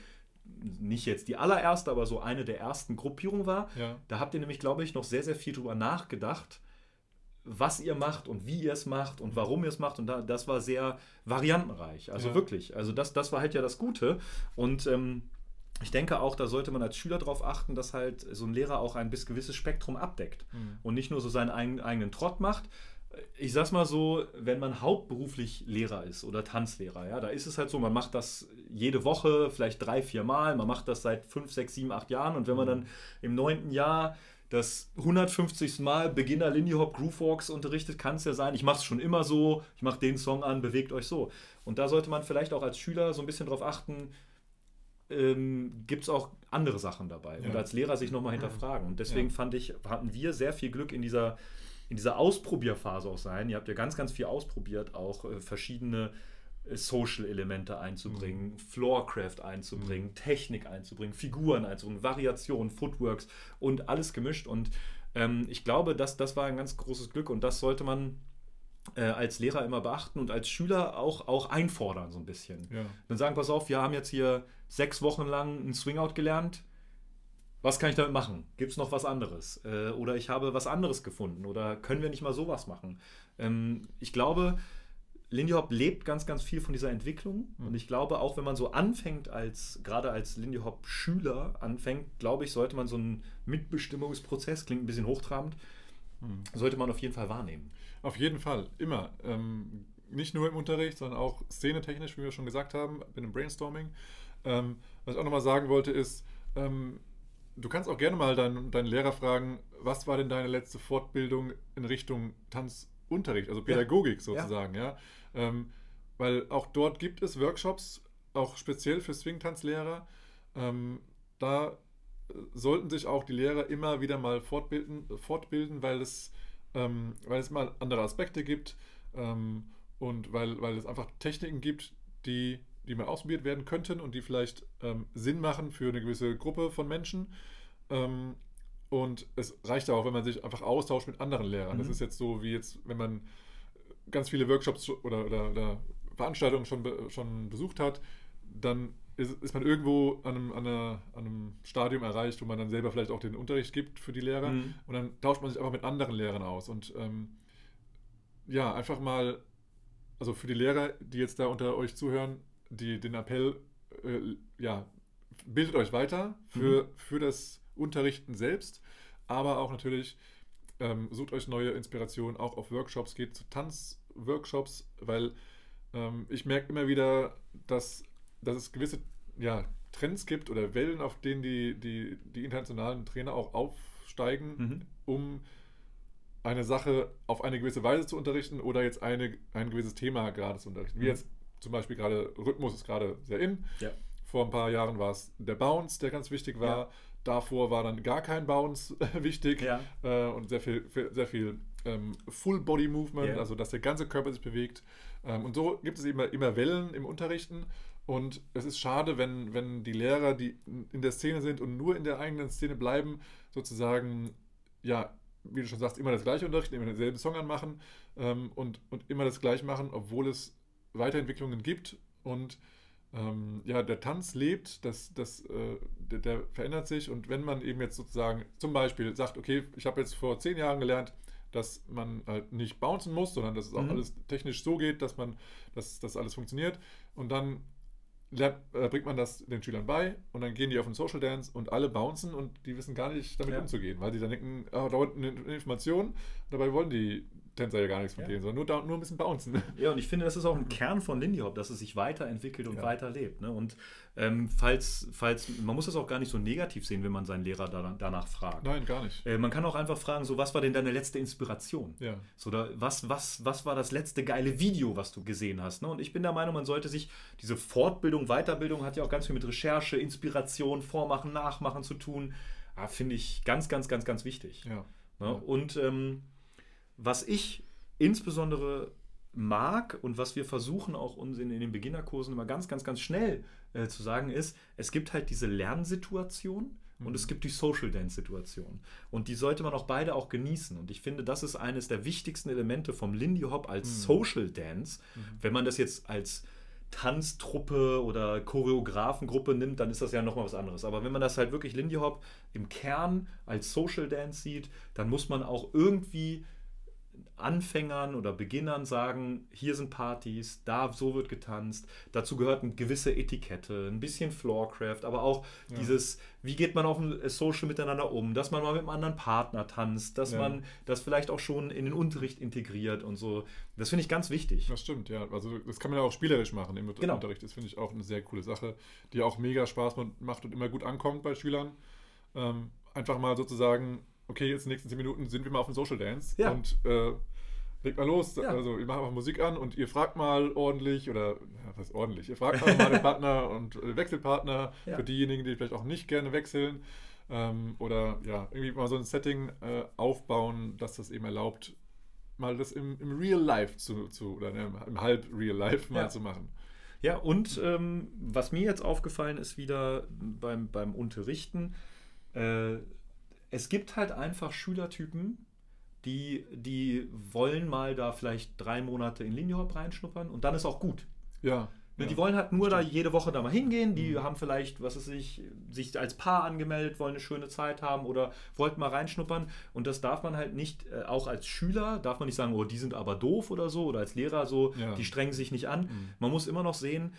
nicht jetzt die allererste, aber so eine der ersten Gruppierungen war. Ja. Da habt ihr nämlich, glaube ich, noch sehr, sehr viel drüber nachgedacht, was ihr macht und wie ihr es macht und warum ihr es macht. Und da, das war sehr variantenreich. Also Ja. wirklich. Also das, das war halt ja das Gute. Und ähm, ich denke auch, da sollte man als Schüler darauf achten, dass halt so ein Lehrer auch ein bis gewisses Spektrum abdeckt Mhm. und nicht nur so seinen eigen- eigenen Trott macht. Ich sag's mal so, wenn man hauptberuflich Lehrer ist oder Tanzlehrer, ja, da ist es halt so, man macht das jede Woche, vielleicht drei, vier Mal, man macht das seit fünf, sechs, sieben, acht Jahren und wenn man dann im neunten Jahr das 150. Mal Beginner Lindy Hop Groove Walks unterrichtet, kann es ja sein, ich mache es schon immer so, ich mache den Song an, bewegt euch so. Und da sollte man vielleicht auch als Schüler so ein bisschen drauf achten, ähm, gibt es auch andere Sachen dabei und Ja. als Lehrer sich nochmal hinterfragen. Und deswegen Ja. fand ich, hatten wir sehr viel Glück in dieser, in dieser Ausprobierphase auch sein. Ihr habt ja ganz, ganz viel ausprobiert, auch äh, verschiedene Social-Elemente einzubringen, Mhm. Floorcraft einzubringen, Technik einzubringen, Figuren einzubringen, Variationen, Footworks und alles gemischt. Und ähm, ich glaube, das, das war ein ganz großes Glück und das sollte man äh, als Lehrer immer beachten und als Schüler auch, auch einfordern so ein bisschen. Ja. Dann sagen, pass auf, wir haben jetzt hier sechs Wochen lang einen Swingout gelernt. Was kann ich damit machen? Gibt es noch was anderes? Äh, oder ich habe was anderes gefunden? Oder können wir nicht mal sowas machen? Ähm, ich glaube, Lindy Hop lebt ganz, ganz viel von dieser Entwicklung. Mhm. Und ich glaube, auch wenn man so anfängt, als gerade als Lindy Hop Schüler anfängt, glaube ich, sollte man so einen Mitbestimmungsprozess, klingt ein bisschen hochtrabend, Mhm. sollte man auf jeden Fall wahrnehmen. Auf jeden Fall, immer. Ähm, nicht nur im Unterricht, sondern auch szenetechnisch, wie wir schon gesagt haben, mit dem Brainstorming. Ähm, was ich auch nochmal sagen wollte, ist, ähm, du kannst auch gerne mal deinen, deinen Lehrer fragen, was war denn deine letzte Fortbildung in Richtung Tanzunterricht, also Pädagogik sozusagen, ja. Ähm, weil auch dort gibt es Workshops, auch speziell für Swing-Tanzlehrer. Ähm, da äh, sollten sich auch die Lehrer immer wieder mal fortbilden, fortbilden weil es ähm, weil es mal andere Aspekte gibt ähm, und weil, weil es einfach Techniken gibt, die, die mal ausprobiert werden könnten und die vielleicht ähm, Sinn machen für eine gewisse Gruppe von Menschen. Ähm, und es reicht auch, wenn man sich einfach austauscht mit anderen Lehrern. Das Mhm. ist jetzt so wie jetzt, wenn man ganz viele Workshops oder, oder, oder Veranstaltung schon, schon besucht hat, dann ist, ist man irgendwo an einem, an, einer, an einem Stadium erreicht, wo man dann selber vielleicht auch den Unterricht gibt für die Lehrer. Mhm. und dann tauscht man sich einfach mit anderen Lehrern aus. Und ähm, ja, einfach mal, also für die Lehrer, die jetzt da unter euch zuhören, die, den Appell, äh, ja, bildet euch weiter für, für das Unterrichten selbst, aber auch natürlich ähm, sucht euch neue Inspirationen, auch auf Workshops, geht zu Tanzworkshops, weil ähm, ich merke immer wieder, dass, dass es gewisse ja, Trends gibt oder Wellen, auf denen die, die, die internationalen Trainer auch aufsteigen, Mhm. um eine Sache auf eine gewisse Weise zu unterrichten oder jetzt eine, ein gewisses Thema gerade zu unterrichten. Wie Mhm. jetzt zum Beispiel gerade Rhythmus ist gerade sehr in. Ja. Vor ein paar Jahren war es der Bounce, der ganz wichtig war. Ja. Davor war dann gar kein Bounce (laughs) wichtig Ja. äh, und sehr viel, sehr viel ähm, Full Body Movement, Ja. also dass der ganze Körper sich bewegt. Ähm, und so gibt es immer, immer Wellen im Unterrichten. Und es ist schade, wenn, wenn die Lehrer, die in der Szene sind und nur in der eigenen Szene bleiben, sozusagen, ja, wie du schon sagst, immer das gleiche unterrichten, immer denselben Song anmachen ähm, und, und immer das gleiche machen, obwohl es Weiterentwicklungen gibt. Und ähm, ja, der Tanz lebt, das, das, äh, der, der verändert sich. Und wenn man eben jetzt sozusagen zum Beispiel sagt, okay, ich habe jetzt vor zehn Jahren gelernt, dass man halt nicht bouncen muss, sondern dass es auch Mhm. alles technisch so geht, dass man, dass das alles funktioniert. Und dann äh, bringt man das den Schülern bei und dann gehen die auf den Social Dance und alle bouncen und die wissen gar nicht damit Ja. umzugehen, weil die dann denken, ah, da unten eine Information, dabei wollen die Tänzer ja gar nichts von Ja. denen, sondern nur, nur ein bisschen bouncen. (laughs) Ja, und ich finde, das ist auch ein Kern von Lindy Hop, dass es sich weiterentwickelt und Ja. weiterlebt. Ne? Und ähm, falls, falls, man muss das auch gar nicht so negativ sehen, wenn man seinen Lehrer da, danach fragt. Nein, gar nicht. Äh, man kann auch einfach fragen, so, was war denn deine letzte Inspiration? Ja. So, da, was, was, was war das letzte geile Video, was du gesehen hast? Ne? Und ich bin der Meinung, man sollte sich, diese Fortbildung, Weiterbildung hat ja auch ganz viel mit Recherche, Inspiration, Vormachen, Nachmachen zu tun. Ah, Finde ich ganz, ganz, ganz, ganz wichtig. Ja. Ne? Und ähm, was ich insbesondere mag und was wir versuchen auch uns in, in den Beginnerkursen immer ganz, ganz, ganz schnell äh, zu sagen ist, es gibt halt diese Lernsituation und Mhm. es gibt die Social Dance Situation. Und die sollte man auch beide auch genießen. Und ich finde, das ist eines der wichtigsten Elemente vom Lindy Hop als Mhm. Social Dance. Wenn man das jetzt als Tanztruppe oder Choreografengruppe nimmt, dann ist das ja nochmal was anderes. Aber wenn man das halt wirklich Lindy Hop im Kern als Social Dance sieht, dann muss man auch irgendwie Anfängern oder Beginnern sagen, hier sind Partys, da so wird getanzt. Dazu gehört eine gewisse Etikette, ein bisschen Floorcraft, aber auch Ja. dieses, wie geht man auf dem Social miteinander um, dass man mal mit einem anderen Partner tanzt, dass Ja. man das vielleicht auch schon in den Unterricht integriert und so. Das finde ich ganz wichtig. Das stimmt, ja. Also das kann man ja auch spielerisch machen im Genau. Unterricht. Das finde ich auch eine sehr coole Sache, die auch mega Spaß macht und immer gut ankommt bei Schülern. Ähm, einfach mal sozusagen, okay, jetzt in den nächsten 10 Minuten sind wir mal auf dem Social Dance Ja. und äh, legt mal los. Ja. Also ihr macht einfach Musik an und ihr fragt mal ordentlich oder ja, was ordentlich? Ihr fragt mal den (laughs) Partner und äh, Wechselpartner Ja. für diejenigen, die vielleicht auch nicht gerne wechseln. Ähm, oder ja, irgendwie mal so ein Setting äh, aufbauen, dass das eben erlaubt, mal das im, im Real Life zu, zu oder im, im halb Real Life mal zu machen. Ja, und ähm, was mir jetzt aufgefallen ist wieder beim, beim Unterrichten, äh, es gibt halt einfach Schülertypen, die, die wollen mal da vielleicht drei Monate in Lindy Hop reinschnuppern und dann ist auch gut. Ja. Ne, ja. Die wollen halt nur da stimmt. jede Woche da mal hingehen. Die Mhm. haben vielleicht, was weiß ich, sich als Paar angemeldet, wollen eine schöne Zeit haben oder wollten mal reinschnuppern. Und das darf man halt nicht, äh, auch als Schüler, darf man nicht sagen, oh, die sind aber doof oder so. Oder als Lehrer so, Ja. die strengen sich nicht an. Mhm. Man muss immer noch sehen,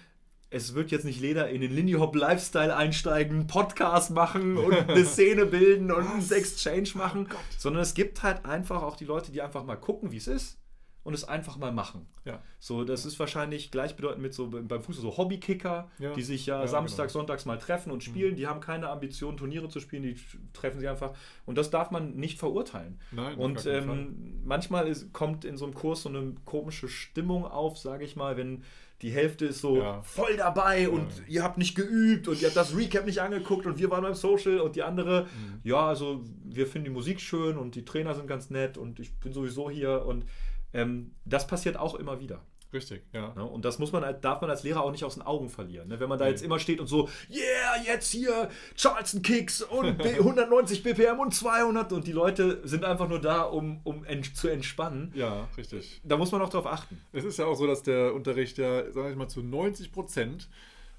es wird jetzt nicht jeder in den Lindy Hop Lifestyle einsteigen, einen Podcast machen und eine (laughs) Szene bilden und einen Was? Exchange machen, Oh sondern es gibt halt einfach auch die Leute, die einfach mal gucken, wie es ist und es einfach mal machen. Ja. So, das ist wahrscheinlich gleichbedeutend mit so beim Fußball so Hobbykicker, Ja. die sich ja, Ja, samstags, genau. sonntags mal treffen und spielen. Die haben keine Ambition, Turniere zu spielen, die treffen sie einfach. Und das darf man nicht verurteilen. Nein, Und ähm, manchmal ist, kommt in so einem Kurs so eine komische Stimmung auf, sage ich mal, wenn die Hälfte ist so Ja. voll dabei und Ja. ihr habt nicht geübt und ihr habt das Recap nicht angeguckt und wir waren beim Social und die andere, Mhm. ja, also wir finden die Musik schön und die Trainer sind ganz nett und ich bin sowieso hier und ähm, das passiert auch immer wieder. Richtig, ja. Ne? Und das muss man, halt- darf man als Lehrer auch nicht aus den Augen verlieren. Ne? Wenn man da jetzt immer steht und so, yeah, jetzt hier Charleston Kicks und B (laughs) 190 BPM und 200 und die Leute sind einfach nur da, um, um ent zu entspannen. Ja, richtig. Da muss man auch drauf achten. Es ist ja auch so, dass der Unterricht ja, sag ich mal, zu 90 Prozent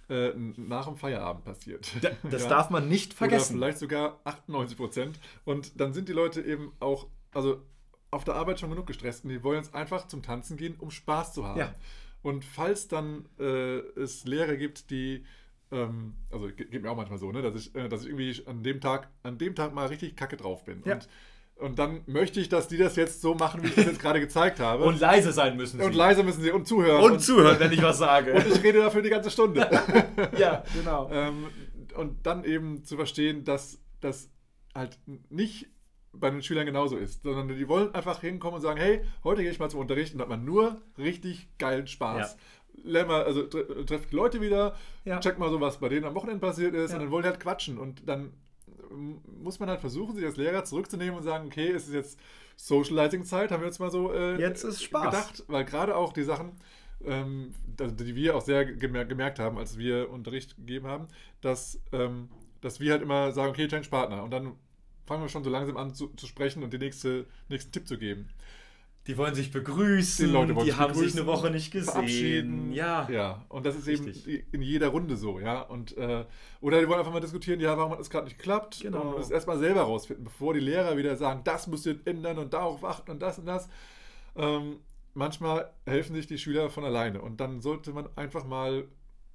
äh, nach dem Feierabend passiert. Da, (laughs) das Ja. darf man nicht Oder vergessen. vielleicht sogar 98 Prozent. Und dann sind die Leute eben auch, also auf der Arbeit schon genug gestresst und die wollen jetzt einfach zum Tanzen gehen, um Spaß zu haben. Ja. Und falls dann äh, es Lehrer gibt, die, ähm, also ge- geht mir auch manchmal so, ne, dass ich, äh, dass ich irgendwie an dem Tag, an dem Tag mal richtig kacke drauf bin. Ja. Und, und dann möchte ich, dass die das jetzt so machen, wie ich das jetzt gerade gezeigt habe. Und leise sein müssen sie. Und leise müssen sie und zuhören. Und zuhören, wenn ich was sage. und ich rede dafür die ganze Stunde. (laughs) ja, genau. ähm, und dann eben zu verstehen, dass das halt nicht bei den Schülern genauso ist, sondern die wollen einfach hinkommen und sagen, hey, heute gehe ich mal zum Unterricht und hat man nur richtig geilen Spaß. Lern mal, also tre trefft Leute wieder, Ja. check mal so, was bei denen am Wochenende passiert ist Ja. und dann wollen die halt quatschen und dann muss man halt versuchen, sich als Lehrer zurückzunehmen und sagen, okay, es ist jetzt Socializing-Zeit, haben wir uns mal so äh, Jetzt ist Spaß. gedacht, weil gerade auch die Sachen, ähm, also die wir auch sehr gemer gemerkt haben, als wir Unterricht gegeben haben, dass, ähm, dass wir halt immer sagen, okay, change Partner und dann fangen wir schon so langsam an zu, zu sprechen und den nächste, nächsten Tipp zu geben. Die wollen sich begrüßen, Die Leute wollen die sich haben sich begrüßen, eine Woche nicht gesehen. Verabschieden. Ja. Ja, und das ist Richtig. eben in jeder Runde so, ja. Und, äh, oder die wollen einfach mal diskutieren, ja, warum hat das gerade nicht geklappt? Genau. Und das erstmal selber rausfinden, bevor die Lehrer wieder sagen, das müsst ihr ändern und darauf achten und das und das. Ähm, manchmal helfen sich die Schüler von alleine. Und dann sollte man einfach mal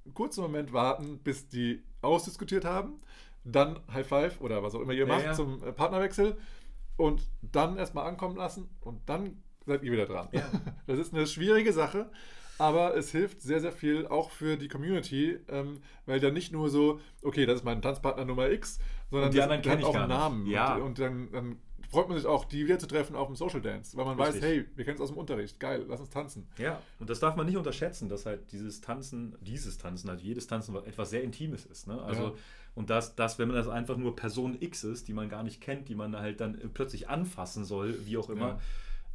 einen kurzen Moment warten, bis die ausdiskutiert haben. Dann High Five oder was auch immer ihr macht ja. zum äh, Partnerwechsel. Und dann erstmal ankommen lassen und dann seid ihr wieder dran. Ja. (laughs) Das ist eine schwierige Sache, aber es hilft sehr, sehr viel auch für die Community, ähm, weil dann nicht nur so, okay, das ist mein Tanzpartner Nummer X, sondern Und die das- anderen der kenn hat ich auch einen Namen. Ja. Und, und dann, dann freut man sich auch, die wieder zu treffen auf dem Social Dance, weil man weiß, Richtig. hey, wir kennen es aus dem Unterricht, geil, lass uns tanzen. Ja, und das darf man nicht unterschätzen, dass halt dieses Tanzen, dieses Tanzen, also jedes Tanzen etwas sehr Intimes ist. Ne? Also, Ja. Und das, das, wenn man das einfach nur Person X ist, die man gar nicht kennt, die man halt dann plötzlich anfassen soll, wie auch immer,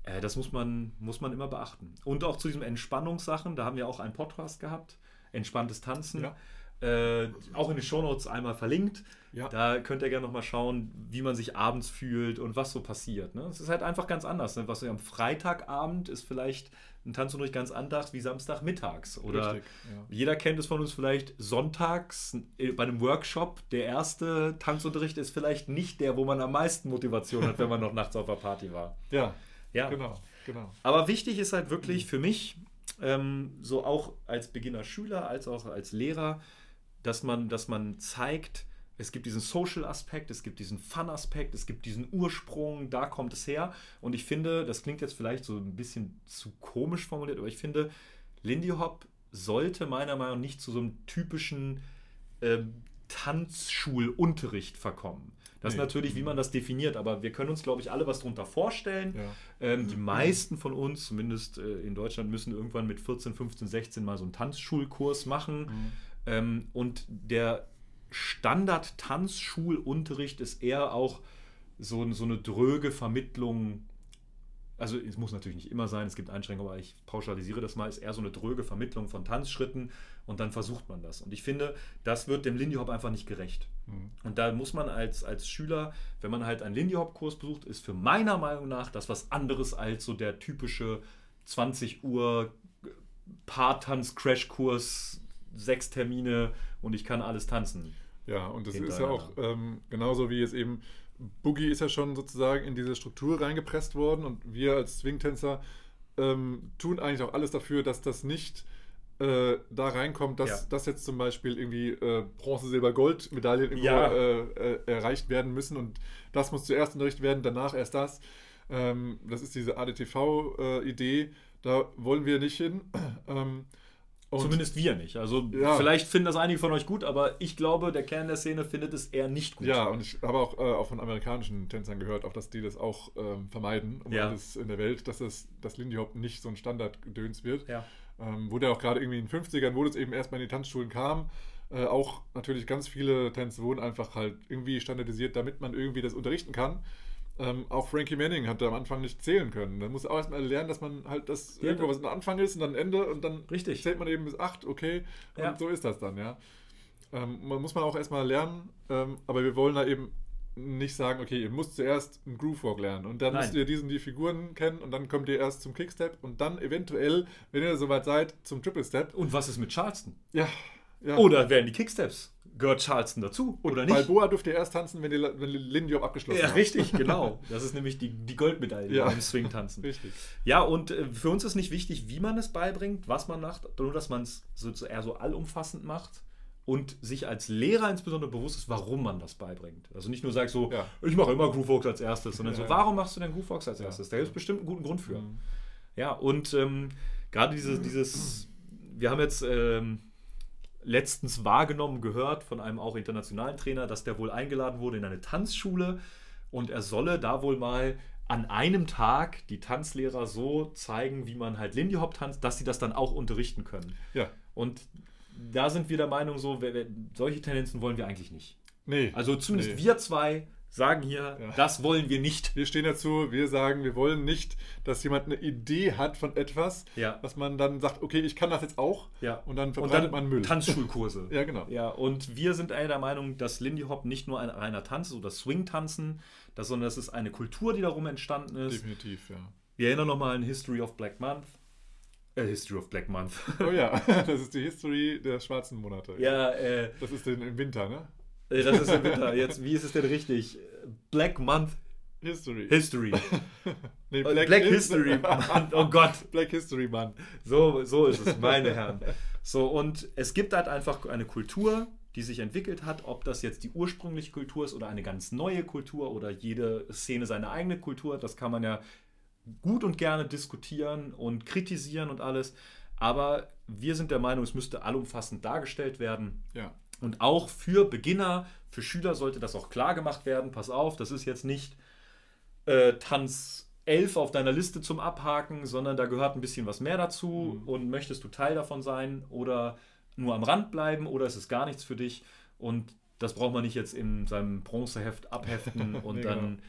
äh, das muss man, muss man immer beachten. Und auch zu diesen Entspannungssachen, da haben wir auch einen Podcast gehabt, entspanntes Tanzen. Ja. Äh, auch in den Shownotes einmal verlinkt. Ja. Da könnt ihr gerne nochmal schauen, wie man sich abends fühlt und was so passiert. Ne? Es ist halt einfach ganz anders. Ne? Was am Freitagabend ist vielleicht ein Tanzunterricht ganz anders wie Samstagmittags. Oder Richtig, ja. jeder kennt es von uns vielleicht sonntags äh, bei einem Workshop. Der erste Tanzunterricht ist vielleicht nicht der, wo man am meisten Motivation hat, wenn man noch nachts auf der Party war. (laughs) Ja, Ja. genau, genau. Aber wichtig ist halt wirklich für mich, ähm, so auch als Beginner-Schüler, als auch als Lehrer, dass man, dass man zeigt, es gibt diesen Social-Aspekt, es gibt diesen Fun-Aspekt, es gibt diesen Ursprung, da kommt es her. Und ich finde, das klingt jetzt vielleicht so ein bisschen zu komisch formuliert, aber ich finde, Lindy Hop sollte meiner Meinung nach nicht zu so einem typischen ähm, Tanzschulunterricht verkommen. Das ist Nee. natürlich, wie man das definiert, aber wir können uns, glaube ich, alle was darunter vorstellen. Ja. Ähm, die meisten von uns, zumindest äh, in Deutschland, müssen irgendwann mit 14, 15, 16 mal so einen Tanzschulkurs machen. Mhm. Ähm, und der Standard-Tanzschulunterricht ist eher auch so, so eine dröge Vermittlung. Also es muss natürlich nicht immer sein, es gibt Einschränkungen, aber ich pauschalisiere das mal, ist eher so eine dröge Vermittlung von Tanzschritten und dann versucht man das. Und ich finde, das wird dem Lindy Hop einfach nicht gerecht. Mhm. Und da muss man als, als Schüler, wenn man halt einen Lindy Hop Kurs besucht, ist für meiner Meinung nach das was anderes als so der typische 20 Uhr Paartanz-Crash-Kurs, sechs Termine und ich kann alles tanzen. Ja, und das ist ja auch ähm, genauso wie es eben, Boogie ist ja schon sozusagen in diese Struktur reingepresst worden und wir als Swing-Tänzer ähm, tun eigentlich auch alles dafür, dass das nicht äh, da reinkommt, dass, Ja. dass jetzt zum Beispiel irgendwie äh, Bronze, Silber, Gold Medaillen irgendwo Ja. äh, äh, erreicht werden müssen und das muss zuerst unterrichtet werden, danach erst das. Ähm, das ist diese ADTV-Idee, da wollen wir nicht hin. (clears throat) ähm, und- Zumindest wir nicht. Also Ja. vielleicht finden das einige von euch gut, aber ich glaube, der Kern der Szene findet es eher nicht gut. Ja, und ich habe auch, äh, auch von amerikanischen Tänzern gehört, auch dass die das auch ähm, vermeiden, um Ja. alles in der Welt, dass das dass Lindy Hop nicht so ein Standardgedöns wird. Ja. Ähm, wurde ja auch gerade irgendwie in den 50ern, wo das eben erstmal in die Tanzschulen kam, äh, auch natürlich ganz viele Tänze wurden einfach halt irgendwie standardisiert, damit man irgendwie das unterrichten kann. Ähm, auch Frankie Manning hat am Anfang nicht zählen können. Da muss auch erstmal lernen, dass man halt das ja, irgendwo was ein Anfang ist und dann Ende und dann richtig. zählt man eben bis acht, okay, und Ja. so ist das dann, ja. Ähm, man muss man auch erstmal lernen, ähm, aber wir wollen da eben nicht sagen, okay, ihr müsst zuerst einen Groovewalk lernen und dann Nein. müsst ihr diesen die Figuren kennen und dann kommt ihr erst zum Kickstep und dann eventuell, wenn ihr soweit seid, zum Triple Step. Und was ist mit Charleston? Ja. ja. Oder werden die Kicksteps? Gehört Charleston dazu? oder nicht? Boa dürft ihr erst tanzen, wenn ihr wenn Lindy abgeschlossen Ja, habt. richtig, (laughs) genau. Das ist nämlich die, die Goldmedaille Ja. beim Swing-Tanzen. Richtig. Ja, und äh, für uns ist nicht wichtig, wie man es beibringt, was man macht, nur dass man es so, eher so allumfassend macht und sich als Lehrer insbesondere bewusst ist, warum man das beibringt. Also nicht nur sagt so, Ja. ich mache immer Groovewalks als erstes, sondern so, warum machst du denn Groovewalks als erstes? Da gibt es bestimmt einen guten Grund für. Mhm. Ja, und ähm, gerade diese, dieses, wir haben jetzt ähm, letztens wahrgenommen, gehört von einem auch internationalen Trainer, dass der wohl eingeladen wurde in eine Tanzschule und er solle da wohl mal an einem Tag die Tanzlehrer so zeigen, wie man halt Lindy Hop tanzt, dass sie das dann auch unterrichten können. Ja. Und da sind wir der Meinung, so, solche Tendenzen wollen wir eigentlich nicht. Nee. Also zumindest Nee. wir zwei sagen hier, Ja. das wollen wir nicht. Wir stehen dazu, wir sagen, wir wollen nicht, dass jemand eine Idee hat von etwas, Ja. was man dann sagt, okay, ich kann das jetzt auch Ja. und dann Und verbreitet dann man Müll. Tanzschulkurse. (laughs) Ja, genau. Ja, und wir sind einer der Meinung, dass Lindy Hop nicht nur ein reiner Tanz ist oder Swing-Tanzen, sondern es ist eine Kultur, die darum entstanden ist. Definitiv, ja. Wir erinnern nochmal an History of Black Month. Äh, History of Black Month. Oh ja, (laughs) das ist die History der schwarzen Monate. ja, äh, Das ist im Winter, ne? Äh, das ist im Winter. Jetzt, wie ist es denn richtig? Black Month History. History. (laughs) nee, Black, History Month. Oh Gott. Black History Month. So, so ist es, meine Herren. So, und es gibt halt einfach eine Kultur, die sich entwickelt hat, ob das jetzt die ursprüngliche Kultur ist oder eine ganz neue Kultur oder jede Szene seine eigene Kultur das kann man ja gut und gerne diskutieren und kritisieren und alles. Aber wir sind der Meinung, es müsste allumfassend dargestellt werden. Ja. Und auch für Beginner, für Schüler sollte das auch klar gemacht werden. Pass auf, das ist jetzt nicht äh, Tanz 11 auf deiner Liste zum Abhaken, sondern da gehört ein bisschen was mehr dazu. Mhm. Und möchtest du Teil davon sein oder nur am Rand bleiben oder ist es gar nichts für dich? Und das braucht man nicht jetzt in seinem Bronzeheft abheften (laughs) und Nee, dann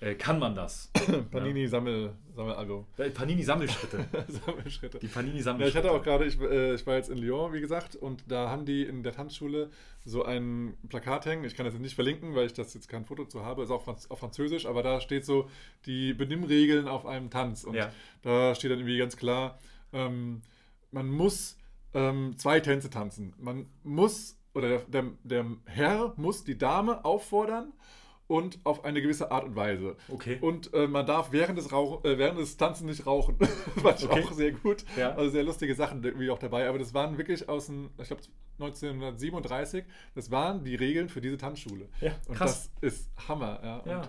äh, kann man das. (coughs) Panini Sammel, Sammelalbum. Äh, Sammelsschritte. Panini-Sammelschritte. (laughs) Die Ja, ich hatte auch gerade, ich, äh, ich war jetzt in Lyon, wie gesagt, und da haben die in der Tanzschule so ein Plakat hängen. Ich kann das jetzt nicht verlinken, weil ich das jetzt kein Foto zu habe. Ist auch Franz auf Französisch, aber da steht so die Benimmregeln auf einem Tanz. Und Ja. da steht dann irgendwie ganz klar, ähm, man muss ähm, zwei Tänze tanzen. Man muss, oder der, der, der Herr muss die Dame auffordern und auf eine gewisse Art und Weise. Okay. Und äh, man darf während des, Rauch, äh, während des Tanzen nicht rauchen. das (laughs) fand ich Okay. auch sehr gut. Ja. Also sehr lustige Sachen irgendwie auch dabei. Aber das waren wirklich aus dem, ich glaube 1937, das waren die Regeln für diese Tanzschule. Ja, Und krass. das ist Hammer. Ja. Ja.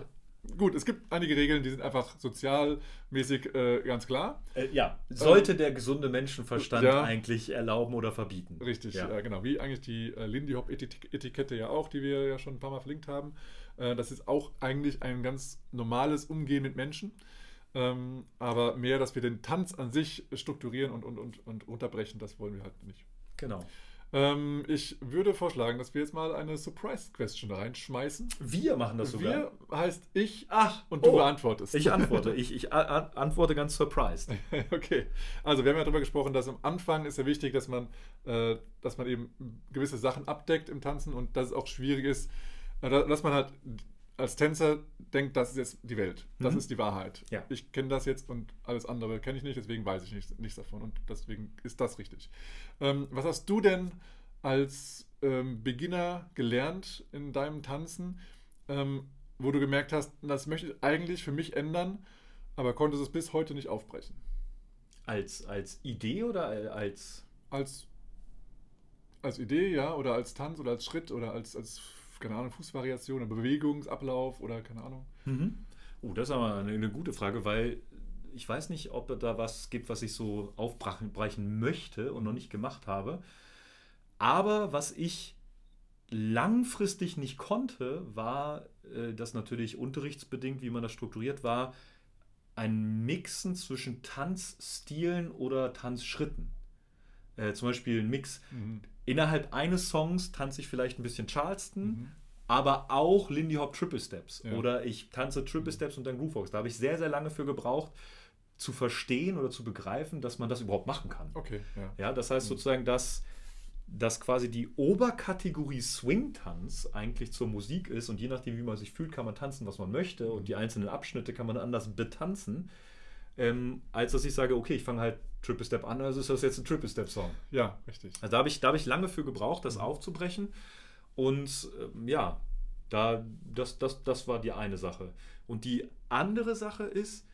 Gut, es gibt einige Regeln, die sind einfach sozialmäßig äh, ganz klar. Äh, ja, sollte der gesunde Menschenverstand Ja. eigentlich erlauben oder verbieten. Richtig, Ja. ja. genau. Wie eigentlich die äh, Lindy Hop Etikette ja auch, die wir ja schon ein paar Mal verlinkt haben. Äh, das ist auch eigentlich ein ganz normales Umgehen mit Menschen. Ähm, aber mehr, dass wir den Tanz an sich strukturieren und, und, und, und unterbrechen, das wollen wir halt nicht. Genau. Ähm, ich würde vorschlagen, dass wir jetzt mal eine Surprise-Question reinschmeißen. Wir machen das sogar. Wir heißt ich Ach, und du oh, beantwortest. Ich antworte. Ich, ich antworte ganz surprised. (laughs) Okay, also wir haben ja darüber gesprochen, dass am Anfang ist ja wichtig, dass man, äh, dass man eben gewisse Sachen abdeckt im Tanzen und dass es auch schwierig ist, dass man halt als Tänzer denkt, das ist jetzt die Welt, das Mhm. ist die Wahrheit. Ja. Ich kenne das jetzt und alles andere kenne ich nicht, deswegen weiß ich nicht, nichts davon und deswegen ist das richtig. Ähm, was hast du denn als ähm, Beginner gelernt in deinem Tanzen, ähm, wo du gemerkt hast, das möchte ich eigentlich für mich ändern, aber konntest es bis heute nicht aufbrechen? Als, als Idee oder als. als, als Idee, ja, oder als Tanz oder als Schritt oder als, als keine Ahnung, Fußvariation oder Bewegungsablauf oder keine Ahnung. Mhm. Oh, das ist aber eine, eine gute Frage, weil ich weiß nicht, ob da was gibt, was ich so aufbrechen möchte und noch nicht gemacht habe. Aber was ich langfristig nicht konnte, war, äh, das natürlich unterrichtsbedingt, wie man das strukturiert war, ein Mixen zwischen Tanzstilen oder Tanzschritten. Äh, zum Beispiel ein Mix. Mhm. Innerhalb eines Songs tanze ich vielleicht ein bisschen Charleston, Mhm. aber auch Lindy Hop Triple Steps. Ja. Oder ich tanze Triple Steps und dann Groovebox. Da habe ich sehr, sehr lange für gebraucht, zu verstehen oder zu begreifen, dass man das überhaupt machen kann. Okay, ja. Ja, das heißt sozusagen, dass, dass quasi die Oberkategorie Swing-Tanz eigentlich zur Musik ist und je nachdem, wie man sich fühlt, kann man tanzen, was man möchte und die einzelnen Abschnitte kann man anders betanzen, ähm, als dass ich sage, okay, ich fange halt Triple Step an, also ist das jetzt ein Triple Step Song. Ja, richtig. Also da habe ich, da habe ich lange für gebraucht, das aufzubrechen und ähm, ja, da, das, das, das war die eine Sache. Und die andere Sache ist,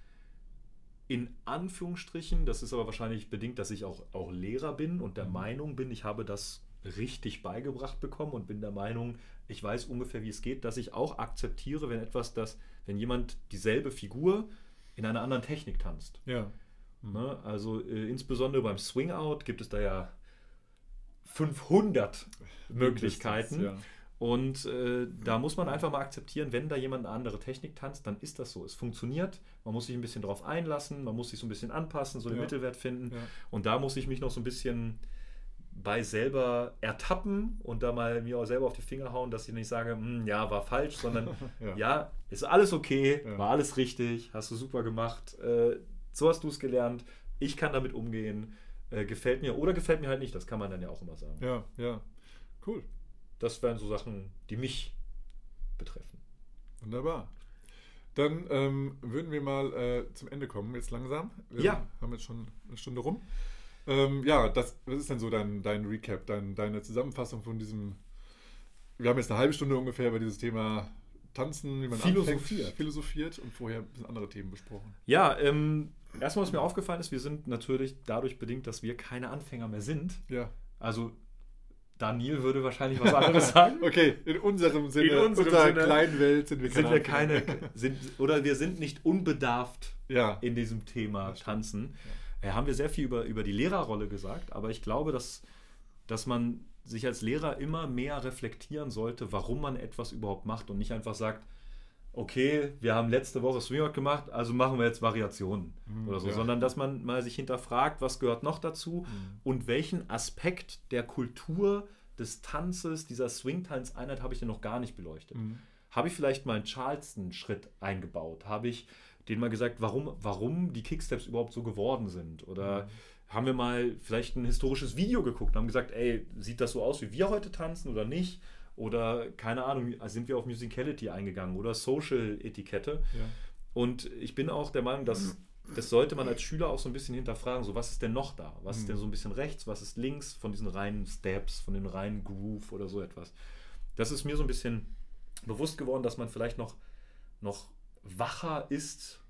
in Anführungsstrichen, das ist aber wahrscheinlich bedingt, dass ich auch, auch Lehrer bin und der Meinung bin, ich habe das richtig beigebracht bekommen und bin der Meinung, ich weiß ungefähr, wie es geht, dass ich auch akzeptiere, wenn etwas, das, wenn jemand dieselbe Figur in einer anderen Technik tanzt. Ja. Ne? Also äh, insbesondere beim Swing Out gibt es da ja 500 Möglichkeiten. Ja. Und äh, da muss man einfach mal akzeptieren, wenn da jemand eine andere Technik tanzt, dann ist das so. Es funktioniert, man muss sich ein bisschen darauf einlassen, man muss sich so ein bisschen anpassen, so den Ja. Mittelwert finden. Ja. Und da muss ich mich noch so ein bisschen bei selber ertappen und da mal mir auch selber auf die Finger hauen, dass ich nicht sage, "Hm, ja, war falsch, sondern (laughs) Ja. ja. ist alles okay, Ja. war alles richtig, hast du super gemacht, äh, so hast du es gelernt, ich kann damit umgehen, äh, gefällt mir oder gefällt mir halt nicht, das kann man dann ja auch immer sagen. Ja, ja. Cool. Das wären so Sachen, die mich betreffen. Wunderbar. Dann ähm, würden wir mal äh, zum Ende kommen, jetzt langsam. Wir Ja. haben jetzt schon eine Stunde rum. Ähm, ja, das, was ist denn so dein, dein Recap, dein, deine Zusammenfassung von diesem. Wir haben jetzt eine halbe Stunde ungefähr über dieses Thema Tanzen, wie man Philosophiert. anfängt, philosophiert und vorher ein bisschen andere Themen besprochen. Ja, ähm, erstmal, was mir aufgefallen ist, wir sind natürlich dadurch bedingt, dass wir keine Anfänger mehr sind. Ja. Also, Daniel würde wahrscheinlich was anderes (laughs) sagen. Okay, in unserem Sinne, In unserer Sinne kleinen Welt sind wir sind wir Anfänger. keine, sind, oder wir sind nicht unbedarft Ja. in diesem Thema. Tanzen. Ja. Haben wir sehr viel über, über die Lehrerrolle gesagt, aber ich glaube, dass, dass man sich als Lehrer immer mehr reflektieren sollte, warum man etwas überhaupt macht und nicht einfach sagt, okay, wir haben letzte Woche Swingout gemacht, also machen wir jetzt Variationen Mhm, oder so, ja. sondern dass man mal sich hinterfragt, was gehört noch dazu Mhm. und welchen Aspekt der Kultur des Tanzes, dieser Swing-Tanz-Einheit habe ich denn noch gar nicht beleuchtet. Mhm. Habe ich vielleicht mal einen Charleston-Schritt eingebaut? Habe ich denen mal gesagt, warum, warum die Kicksteps überhaupt so geworden sind? Oder haben wir mal vielleicht ein historisches Video geguckt und haben gesagt, ey, sieht das so aus, wie wir heute tanzen oder nicht? Oder keine Ahnung, sind wir auf Musicality eingegangen oder Social-Etikette? Ja. Und ich bin auch der Meinung, dass das sollte man als Schüler auch so ein bisschen hinterfragen. So, was ist denn noch da? Was ist Mhm. denn so ein bisschen rechts? Was ist links von diesen reinen Steps, von den reinen Groove oder so etwas? Das ist mir so ein bisschen bewusst geworden, dass man vielleicht noch, noch wacher ist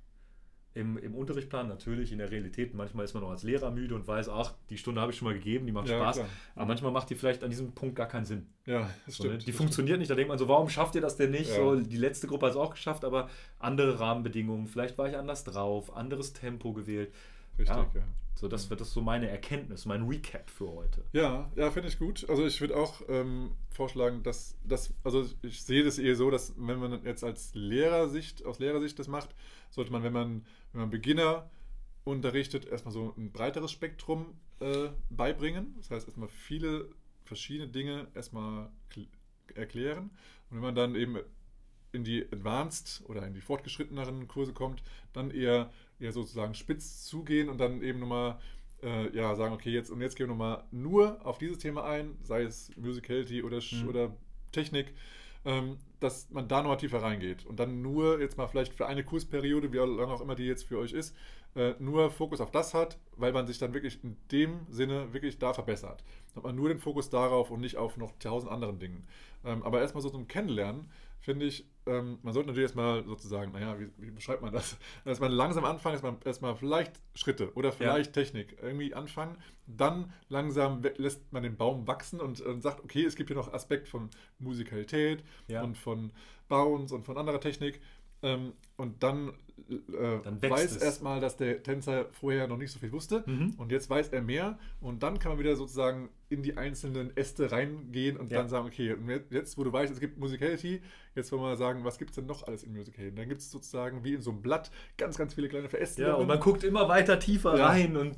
im, im Unterrichtsplan. Natürlich in der Realität. Manchmal ist man auch als Lehrer müde und weiß, ach, die Stunde habe ich schon mal gegeben, die macht Ja, Spaß. klar. Aber manchmal macht die vielleicht an diesem Punkt gar keinen Sinn. Ja, das So, ne? stimmt. Die das funktioniert nicht. Da denkt man so, warum schafft ihr das denn nicht? Ja. So, die letzte Gruppe hat es auch geschafft, aber andere Rahmenbedingungen. Vielleicht war ich anders drauf, anderes Tempo gewählt. stimmt. Richtig, Ja. ja. So, das wird das so meine Erkenntnis, mein Recap für heute. Ja, ja, finde ich gut. Also ich würde auch ähm, vorschlagen, dass das, also ich sehe das eher so, dass wenn man jetzt als Lehrersicht, aus Lehrersicht das macht, sollte man, wenn man, wenn man Beginner unterrichtet, erstmal so ein breiteres Spektrum äh, beibringen. Das heißt, erstmal viele verschiedene Dinge erstmal kl- erklären. Und wenn man dann eben in die Advanced oder in die fortgeschritteneren Kurse kommt, dann eher, eher sozusagen spitz zugehen und dann eben nochmal äh, ja, sagen, okay, jetzt und jetzt gehen wir nochmal nur auf dieses Thema ein, sei es Musicality oder, Mhm. oder Technik, ähm, dass man da nochmal tiefer reingeht und dann nur jetzt mal vielleicht für eine Kursperiode, wie lange auch immer die jetzt für euch ist, äh, nur Fokus auf das hat, weil man sich dann wirklich in dem Sinne wirklich da verbessert. Dann hat man nur den Fokus darauf und nicht auf noch tausend anderen Dingen. Ähm, aber erstmal so zum Kennenlernen, finde ich, ähm, man sollte natürlich erstmal sozusagen, naja, wie, wie beschreibt man das? (laughs) Erstmal langsam anfangen, erstmal, erstmal vielleicht Schritte oder vielleicht Technik irgendwie anfangen. Dann langsam lässt man den Baum wachsen und, und sagt, okay, es gibt hier noch Aspekt von Musikalität Ja. und von Bounce und von anderer Technik. Ähm, und dann, äh, wächst weiß es. erstmal, dass der Tänzer vorher noch nicht so viel wusste. Mhm. Und jetzt weiß er mehr. Und dann kann man wieder sozusagen in die einzelnen Äste reingehen und Ja. dann sagen, okay, jetzt, wo du weißt, es gibt Musicality, jetzt wollen wir mal sagen, was gibt es denn noch alles in Musicality? Dann gibt es sozusagen wie in so einem Blatt ganz, ganz viele kleine Veräste. Ja, und man guckt immer weiter tiefer Ja. rein und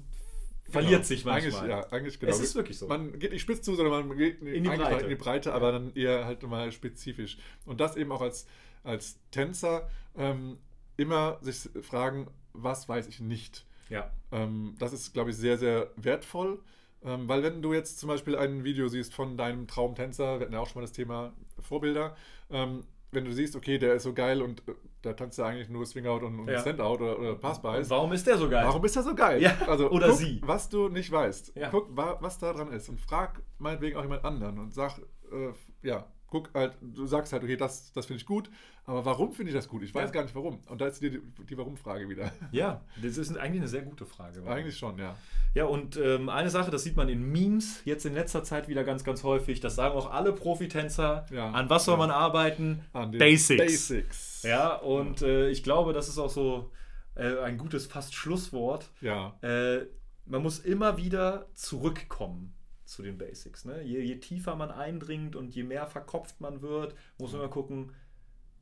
verliert sich Eigentlich, manchmal. ja, eigentlich genau. Es ist wirklich so. Man geht nicht spitz zu, sondern man geht In die eigentlich Breite. in die Breite, aber dann eher halt mal spezifisch. Und das eben auch als, als Tänzer ähm, immer sich fragen, was weiß ich nicht. Ja. Ähm, das ist, glaube ich, sehr, sehr wertvoll. Ähm, weil wenn du jetzt zum Beispiel ein Video siehst von deinem Traumtänzer, wir hatten ja auch schon mal das Thema Vorbilder, ähm, wenn du siehst, okay, der ist so geil und äh, der tanzt ja eigentlich nur Swing-Out und, und Ja. Stand-Out oder, oder Pass-Bys. Warum ist der so geil? Warum ist er so geil? Ja, also, oder guck, sie. Was du nicht weißt. Ja. Guck, wa was da dran ist. Und frag meinetwegen auch jemand anderen und sag, äh, ja, guck halt, du sagst halt, okay, das, das finde ich gut, aber warum finde ich das gut? Ich weiß Ja. gar nicht warum. Und da ist die, die Warum-Frage wieder. (laughs) Ja, das ist eigentlich eine sehr gute Frage. Eigentlich schon, ja. Ja, und ähm, eine Sache, das sieht man in Memes jetzt in letzter Zeit wieder ganz, ganz häufig. Das sagen auch alle Profitänzer. Ja. An was soll Ja. man arbeiten? An den Basics. Basics. Ja, und äh, ich glaube, das ist auch so äh, ein gutes fast Schlusswort. Ja. Äh, man muss immer wieder zurückkommen zu den Basics. Ne? Je, je tiefer man eindringt und je mehr verkopft man wird, muss man immer gucken,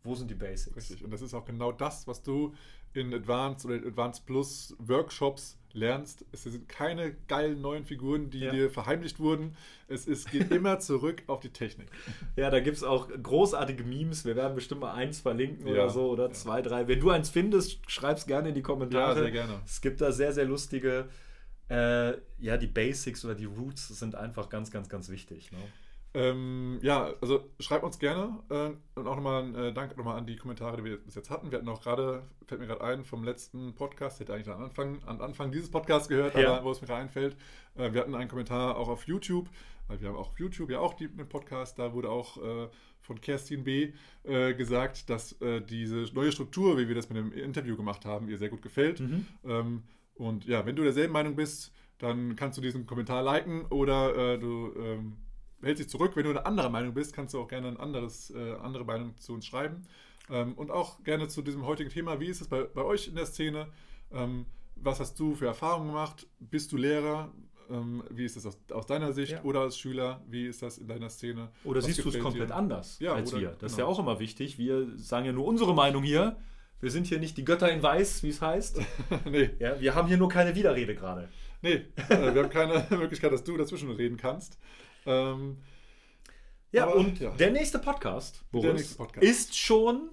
wo sind die Basics. Richtig. Und das ist auch genau das, was du in Advanced oder Advanced Plus Workshops lernst. Es sind keine geilen neuen Figuren, die Ja. dir verheimlicht wurden. Es ist, geht (laughs) immer zurück auf die Technik. Ja, da gibt es auch großartige Memes. Wir werden bestimmt mal eins verlinken Ja, oder so oder ja. zwei, drei. Wenn du eins findest, schreib's gerne in die Kommentare. Ja, sehr gerne. Es gibt da sehr, sehr lustige. Äh, ja, die Basics oder die Roots sind einfach ganz, ganz, ganz wichtig. Ne? Ähm, ja, also schreibt uns gerne äh, und auch nochmal ein äh, Dank nochmal an die Kommentare, die wir bis jetzt hatten. Wir hatten auch gerade, fällt mir gerade ein, vom letzten Podcast, hätte eigentlich am Anfang, am Anfang dieses Podcasts gehört, Ja. aber wo es mir gerade einfällt, äh, wir hatten einen Kommentar auch auf YouTube, weil wir haben auch auf YouTube ja auch die, einen Podcast, da wurde auch äh, von Kerstin B. Äh, gesagt, dass äh, diese neue Struktur, wie wir das mit dem Interview gemacht haben, ihr sehr gut gefällt. Mhm. Ähm, und ja, wenn du derselben Meinung bist, dann kannst du diesen Kommentar liken oder äh, du ähm, hältst dich zurück. Wenn du eine andere Meinung bist, kannst du auch gerne eine äh, andere Meinung zu uns schreiben. Ähm, und auch gerne zu diesem heutigen Thema. Wie ist es bei, bei euch in der Szene? Ähm, was hast du für Erfahrungen gemacht? Bist du Lehrer? Ähm, wie ist das aus, aus deiner Sicht? Ja. Oder als Schüler? Wie ist das in deiner Szene? Oder Was siehst du es komplett dir? anders Ja, als oder- wir? Das ist genau. ja auch immer wichtig. Wir sagen ja nur unsere Meinung hier. Wir sind hier nicht die Götter in Weiß, wie es heißt. (laughs) nee, Ja, wir haben hier nur keine Widerrede gerade. nee. äh, wir haben keine (laughs) Möglichkeit, dass du dazwischen reden kannst. Ähm, Ja, Aber, und ja. der nächste Podcast, Boris, Der nächste Podcast. ist schon,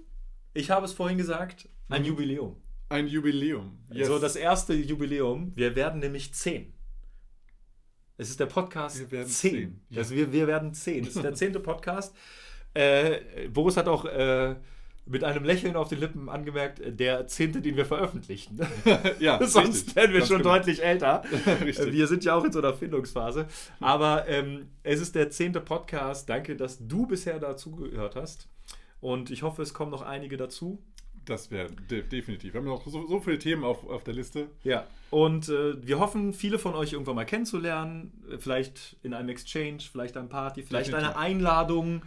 ich habe es vorhin gesagt, ein Mhm. Jubiläum. ein Jubiläum. Also das erste Jubiläum. Wir werden nämlich 10. Es ist der Podcast Wir werden 10. 10, ja. Also wir, wir werden 10. Es ist der (laughs) zehnte Podcast. Äh, Boris hat auch äh, mit einem Lächeln auf den Lippen angemerkt, der zehnte, den wir veröffentlichen. (laughs) ja, (laughs) Sonst richtig. wären wir schon genau. deutlich älter. (laughs) Äh, Wir sind ja auch in so einer Findungsphase. Aber ähm, es ist der zehnte Podcast. Danke, dass du bisher dazugehört hast. Und ich hoffe, es kommen noch einige dazu. Das wäre de definitiv. Wir haben noch so, so viele Themen auf, auf der Liste. Ja. Und äh, wir hoffen, viele von euch irgendwann mal kennenzulernen. Vielleicht in einem Exchange, vielleicht eine Party, vielleicht Definitiv. eine Einladung.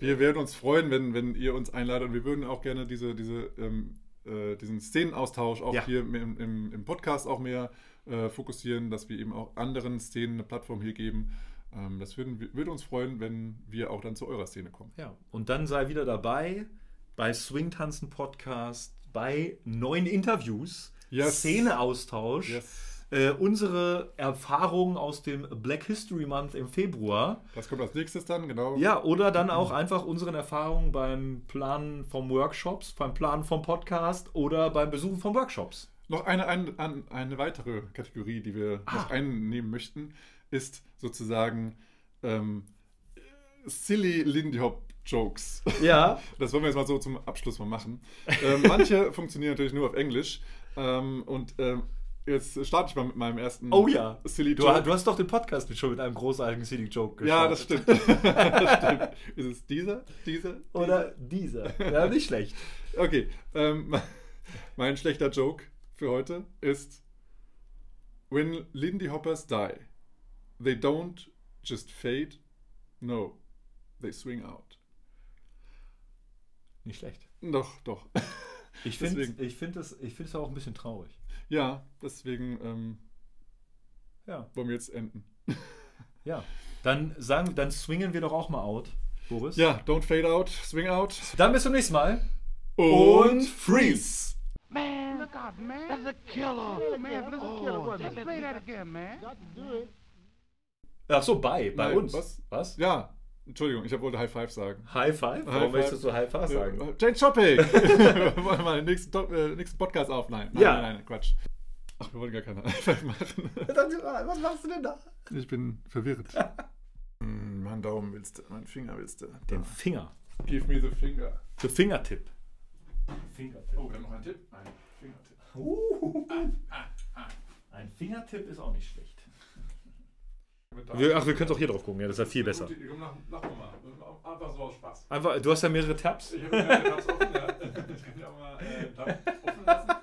Wir werden uns freuen, wenn, wenn ihr uns einladet und wir würden auch gerne diese, diese, ähm, äh, diesen Szenenaustausch auch Ja. hier im, im, im Podcast auch mehr äh, fokussieren, dass wir eben auch anderen Szenen eine Plattform hier geben. Ähm, das würden, würde uns freuen, wenn wir auch dann zu eurer Szene kommen. Ja. Und dann sei wieder dabei bei Swingtanzen Podcast, bei neuen Interviews, Yes. Szeneaustausch. Yes. Äh, unsere Erfahrungen aus dem Black History Month im Februar. Das kommt als nächstes dann, genau. Ja, oder dann auch einfach unseren Erfahrungen beim Planen von Workshops, beim Planen vom Podcast oder beim Besuchen von Workshops. Noch eine, eine, eine, weitere Kategorie, die wir Ah. noch einnehmen möchten, ist sozusagen ähm, Silly Lindy Hop Jokes. Ja. (laughs) Das wollen wir jetzt mal so zum Abschluss mal machen. Ähm, manche (laughs) funktionieren natürlich nur auf Englisch. Ähm, und ähm, jetzt starte ich mal mit meinem ersten Oh ja. Silly Du, Joke. du hast doch den Podcast schon mit einem großartigen Silly Joke ja, gestartet. das stimmt. (laughs) das stimmt. Ist es dieser? Dieser? Oder dieser. Ja, nicht schlecht. Okay, ähm, (laughs) mein schlechter Joke für heute ist: When Lindy Hoppers die, they don't just fade, no, they swing out. Nicht schlecht. Doch, doch. Ich finde find es ich find es auch ein bisschen traurig. Ja, deswegen ähm, Ja. wollen wir jetzt enden. Ja. Dann sagen, dann swingen wir doch auch mal out, Boris. Ja, don't fade out, swing out Dann bis zum nächsten Mal. und freeze. Man, look out. Man. That's a killer. Yeah, man, that's a killer, it? Let's play that again, man. Ach so, bei, bei Nein, uns. was? Was? Ja, Entschuldigung, ich wollte High Five sagen. High Five? Warum High möchtest Five. du High Five sagen? Change Topic! (laughs) wir wollen mal den nächsten, äh, nächsten Podcast aufnehmen. Nein, Ja. nein, nein, Quatsch. Ach, wir wollen gar keine High Five machen. (laughs) Was machst du denn da? Ich bin verwirrt. (laughs) Hm, mein Daumen willst du, mein Finger willst du. Den Finger. Give me the finger. The Fingertipp. Fingertipp. Oh, wir haben noch einen Tipp. Ein Fingertipp. Uh. Ein Fingertipp ist auch nicht schlecht. Wir, ach, wir können auch hier drauf gucken, ja, das ist ja viel besser. Gut, lach doch mal. Einfach so aus Spaß. Einfach, du hast ja mehrere Tabs. Ich habe die Tabs offen, ja. (laughs) Ich kann ja auch mal äh, Tab offen lassen. (laughs)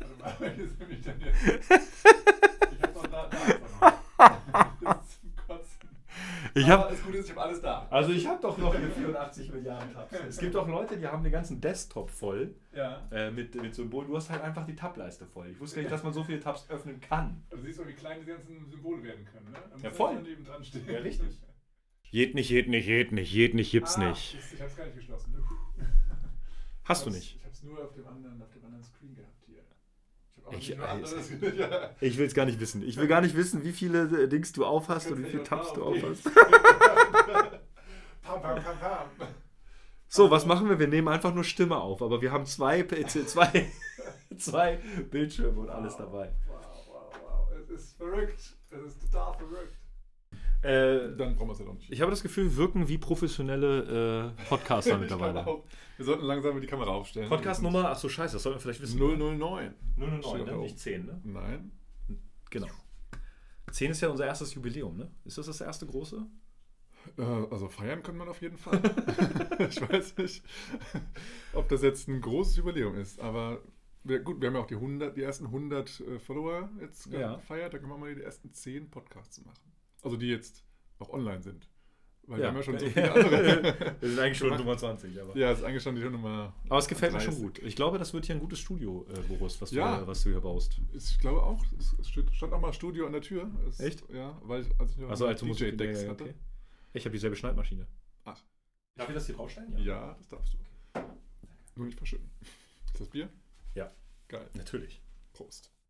Warte mal, (laughs) welches nehme ich denn jetzt? Ich habe noch da, da ist er noch. Das ist zum Kotzen. Ich hab, das Gute ist, ich habe alles da. also ich habe doch noch hier 84 Milliarden Tabs. Es gibt auch Leute, die haben den ganzen Desktop voll Ja. äh, mit, mit Symbolen. Du hast halt einfach die Tableiste voll. Ich wusste gar nicht, dass man so viele Tabs öffnen kann. Du siehst mal, wie klein die ganzen Symbole werden können, ne? Ja, voll. dann neben dran stehen. Ja, richtig. (laughs) Jed nicht, jed nicht, jed nicht, jed nicht, gibt's Ah, nicht. Ich habe es gar nicht geschlossen. Hast du Ich hab's- nicht. Ich habe es nur auf dem anderen, auf dem anderen Screen gehabt. Ich äh. Ich (laughs) will es gar nicht wissen. Ich will gar nicht wissen, wie viele äh, Dings du aufhast und wie viele Tabs du aufhast. (laughs) pam, pam, pam, pam. So, was machen wir? Wir nehmen einfach nur Stimme auf, aber wir haben zwei, PC (laughs) zwei, zwei Bildschirme und alles dabei. Wow, wow, wow. Es ist verrückt. Es ist total verrückt. Äh, Dann brauchen wir es ja doch nicht. ich habe das Gefühl, wir wirken wie professionelle äh, Podcaster (laughs) Ich mittlerweile. auch. Wir sollten langsam die Kamera aufstellen. Podcast Nummer, ach so scheiße, das sollten wir vielleicht wissen. 009. 009, Steht ne? da nicht oben. 10, ne? Nein. Genau. 10 ist ja unser erstes Jubiläum, ne? Ist das das erste große? Äh, also feiern kann man auf jeden Fall. (laughs) ich weiß nicht, ob das jetzt ein großes Jubiläum ist, aber wir, gut, wir haben ja auch die, 100, die ersten 100 äh, Follower jetzt Ja. gefeiert. Da können wir mal die ersten 10 Podcasts machen. Also die jetzt auch online sind. Weil wir haben ja schon so (laughs) viele andere. wir sind eigentlich (laughs) schon Nummer 20, aber. ja, ist eigentlich schon die Nummer. Aber es gefällt mir 30. schon gut. Ich glaube, das wird hier ein gutes Studio, äh, Boris, was, Ja. du, was du hier baust. Ich glaube auch, es steht, stand auch mal Studio an der Tür. Es, Echt? Ja, weil ich, als ich noch Also als DJ-Decks ja, ja, hatte. okay. Ich habe dieselbe Schneidmaschine. Ach. Darf ich das hier draufstellen? Ja, das darfst du. Nur nicht verschütten. Ist das Bier? Ja. Geil. Natürlich. Prost.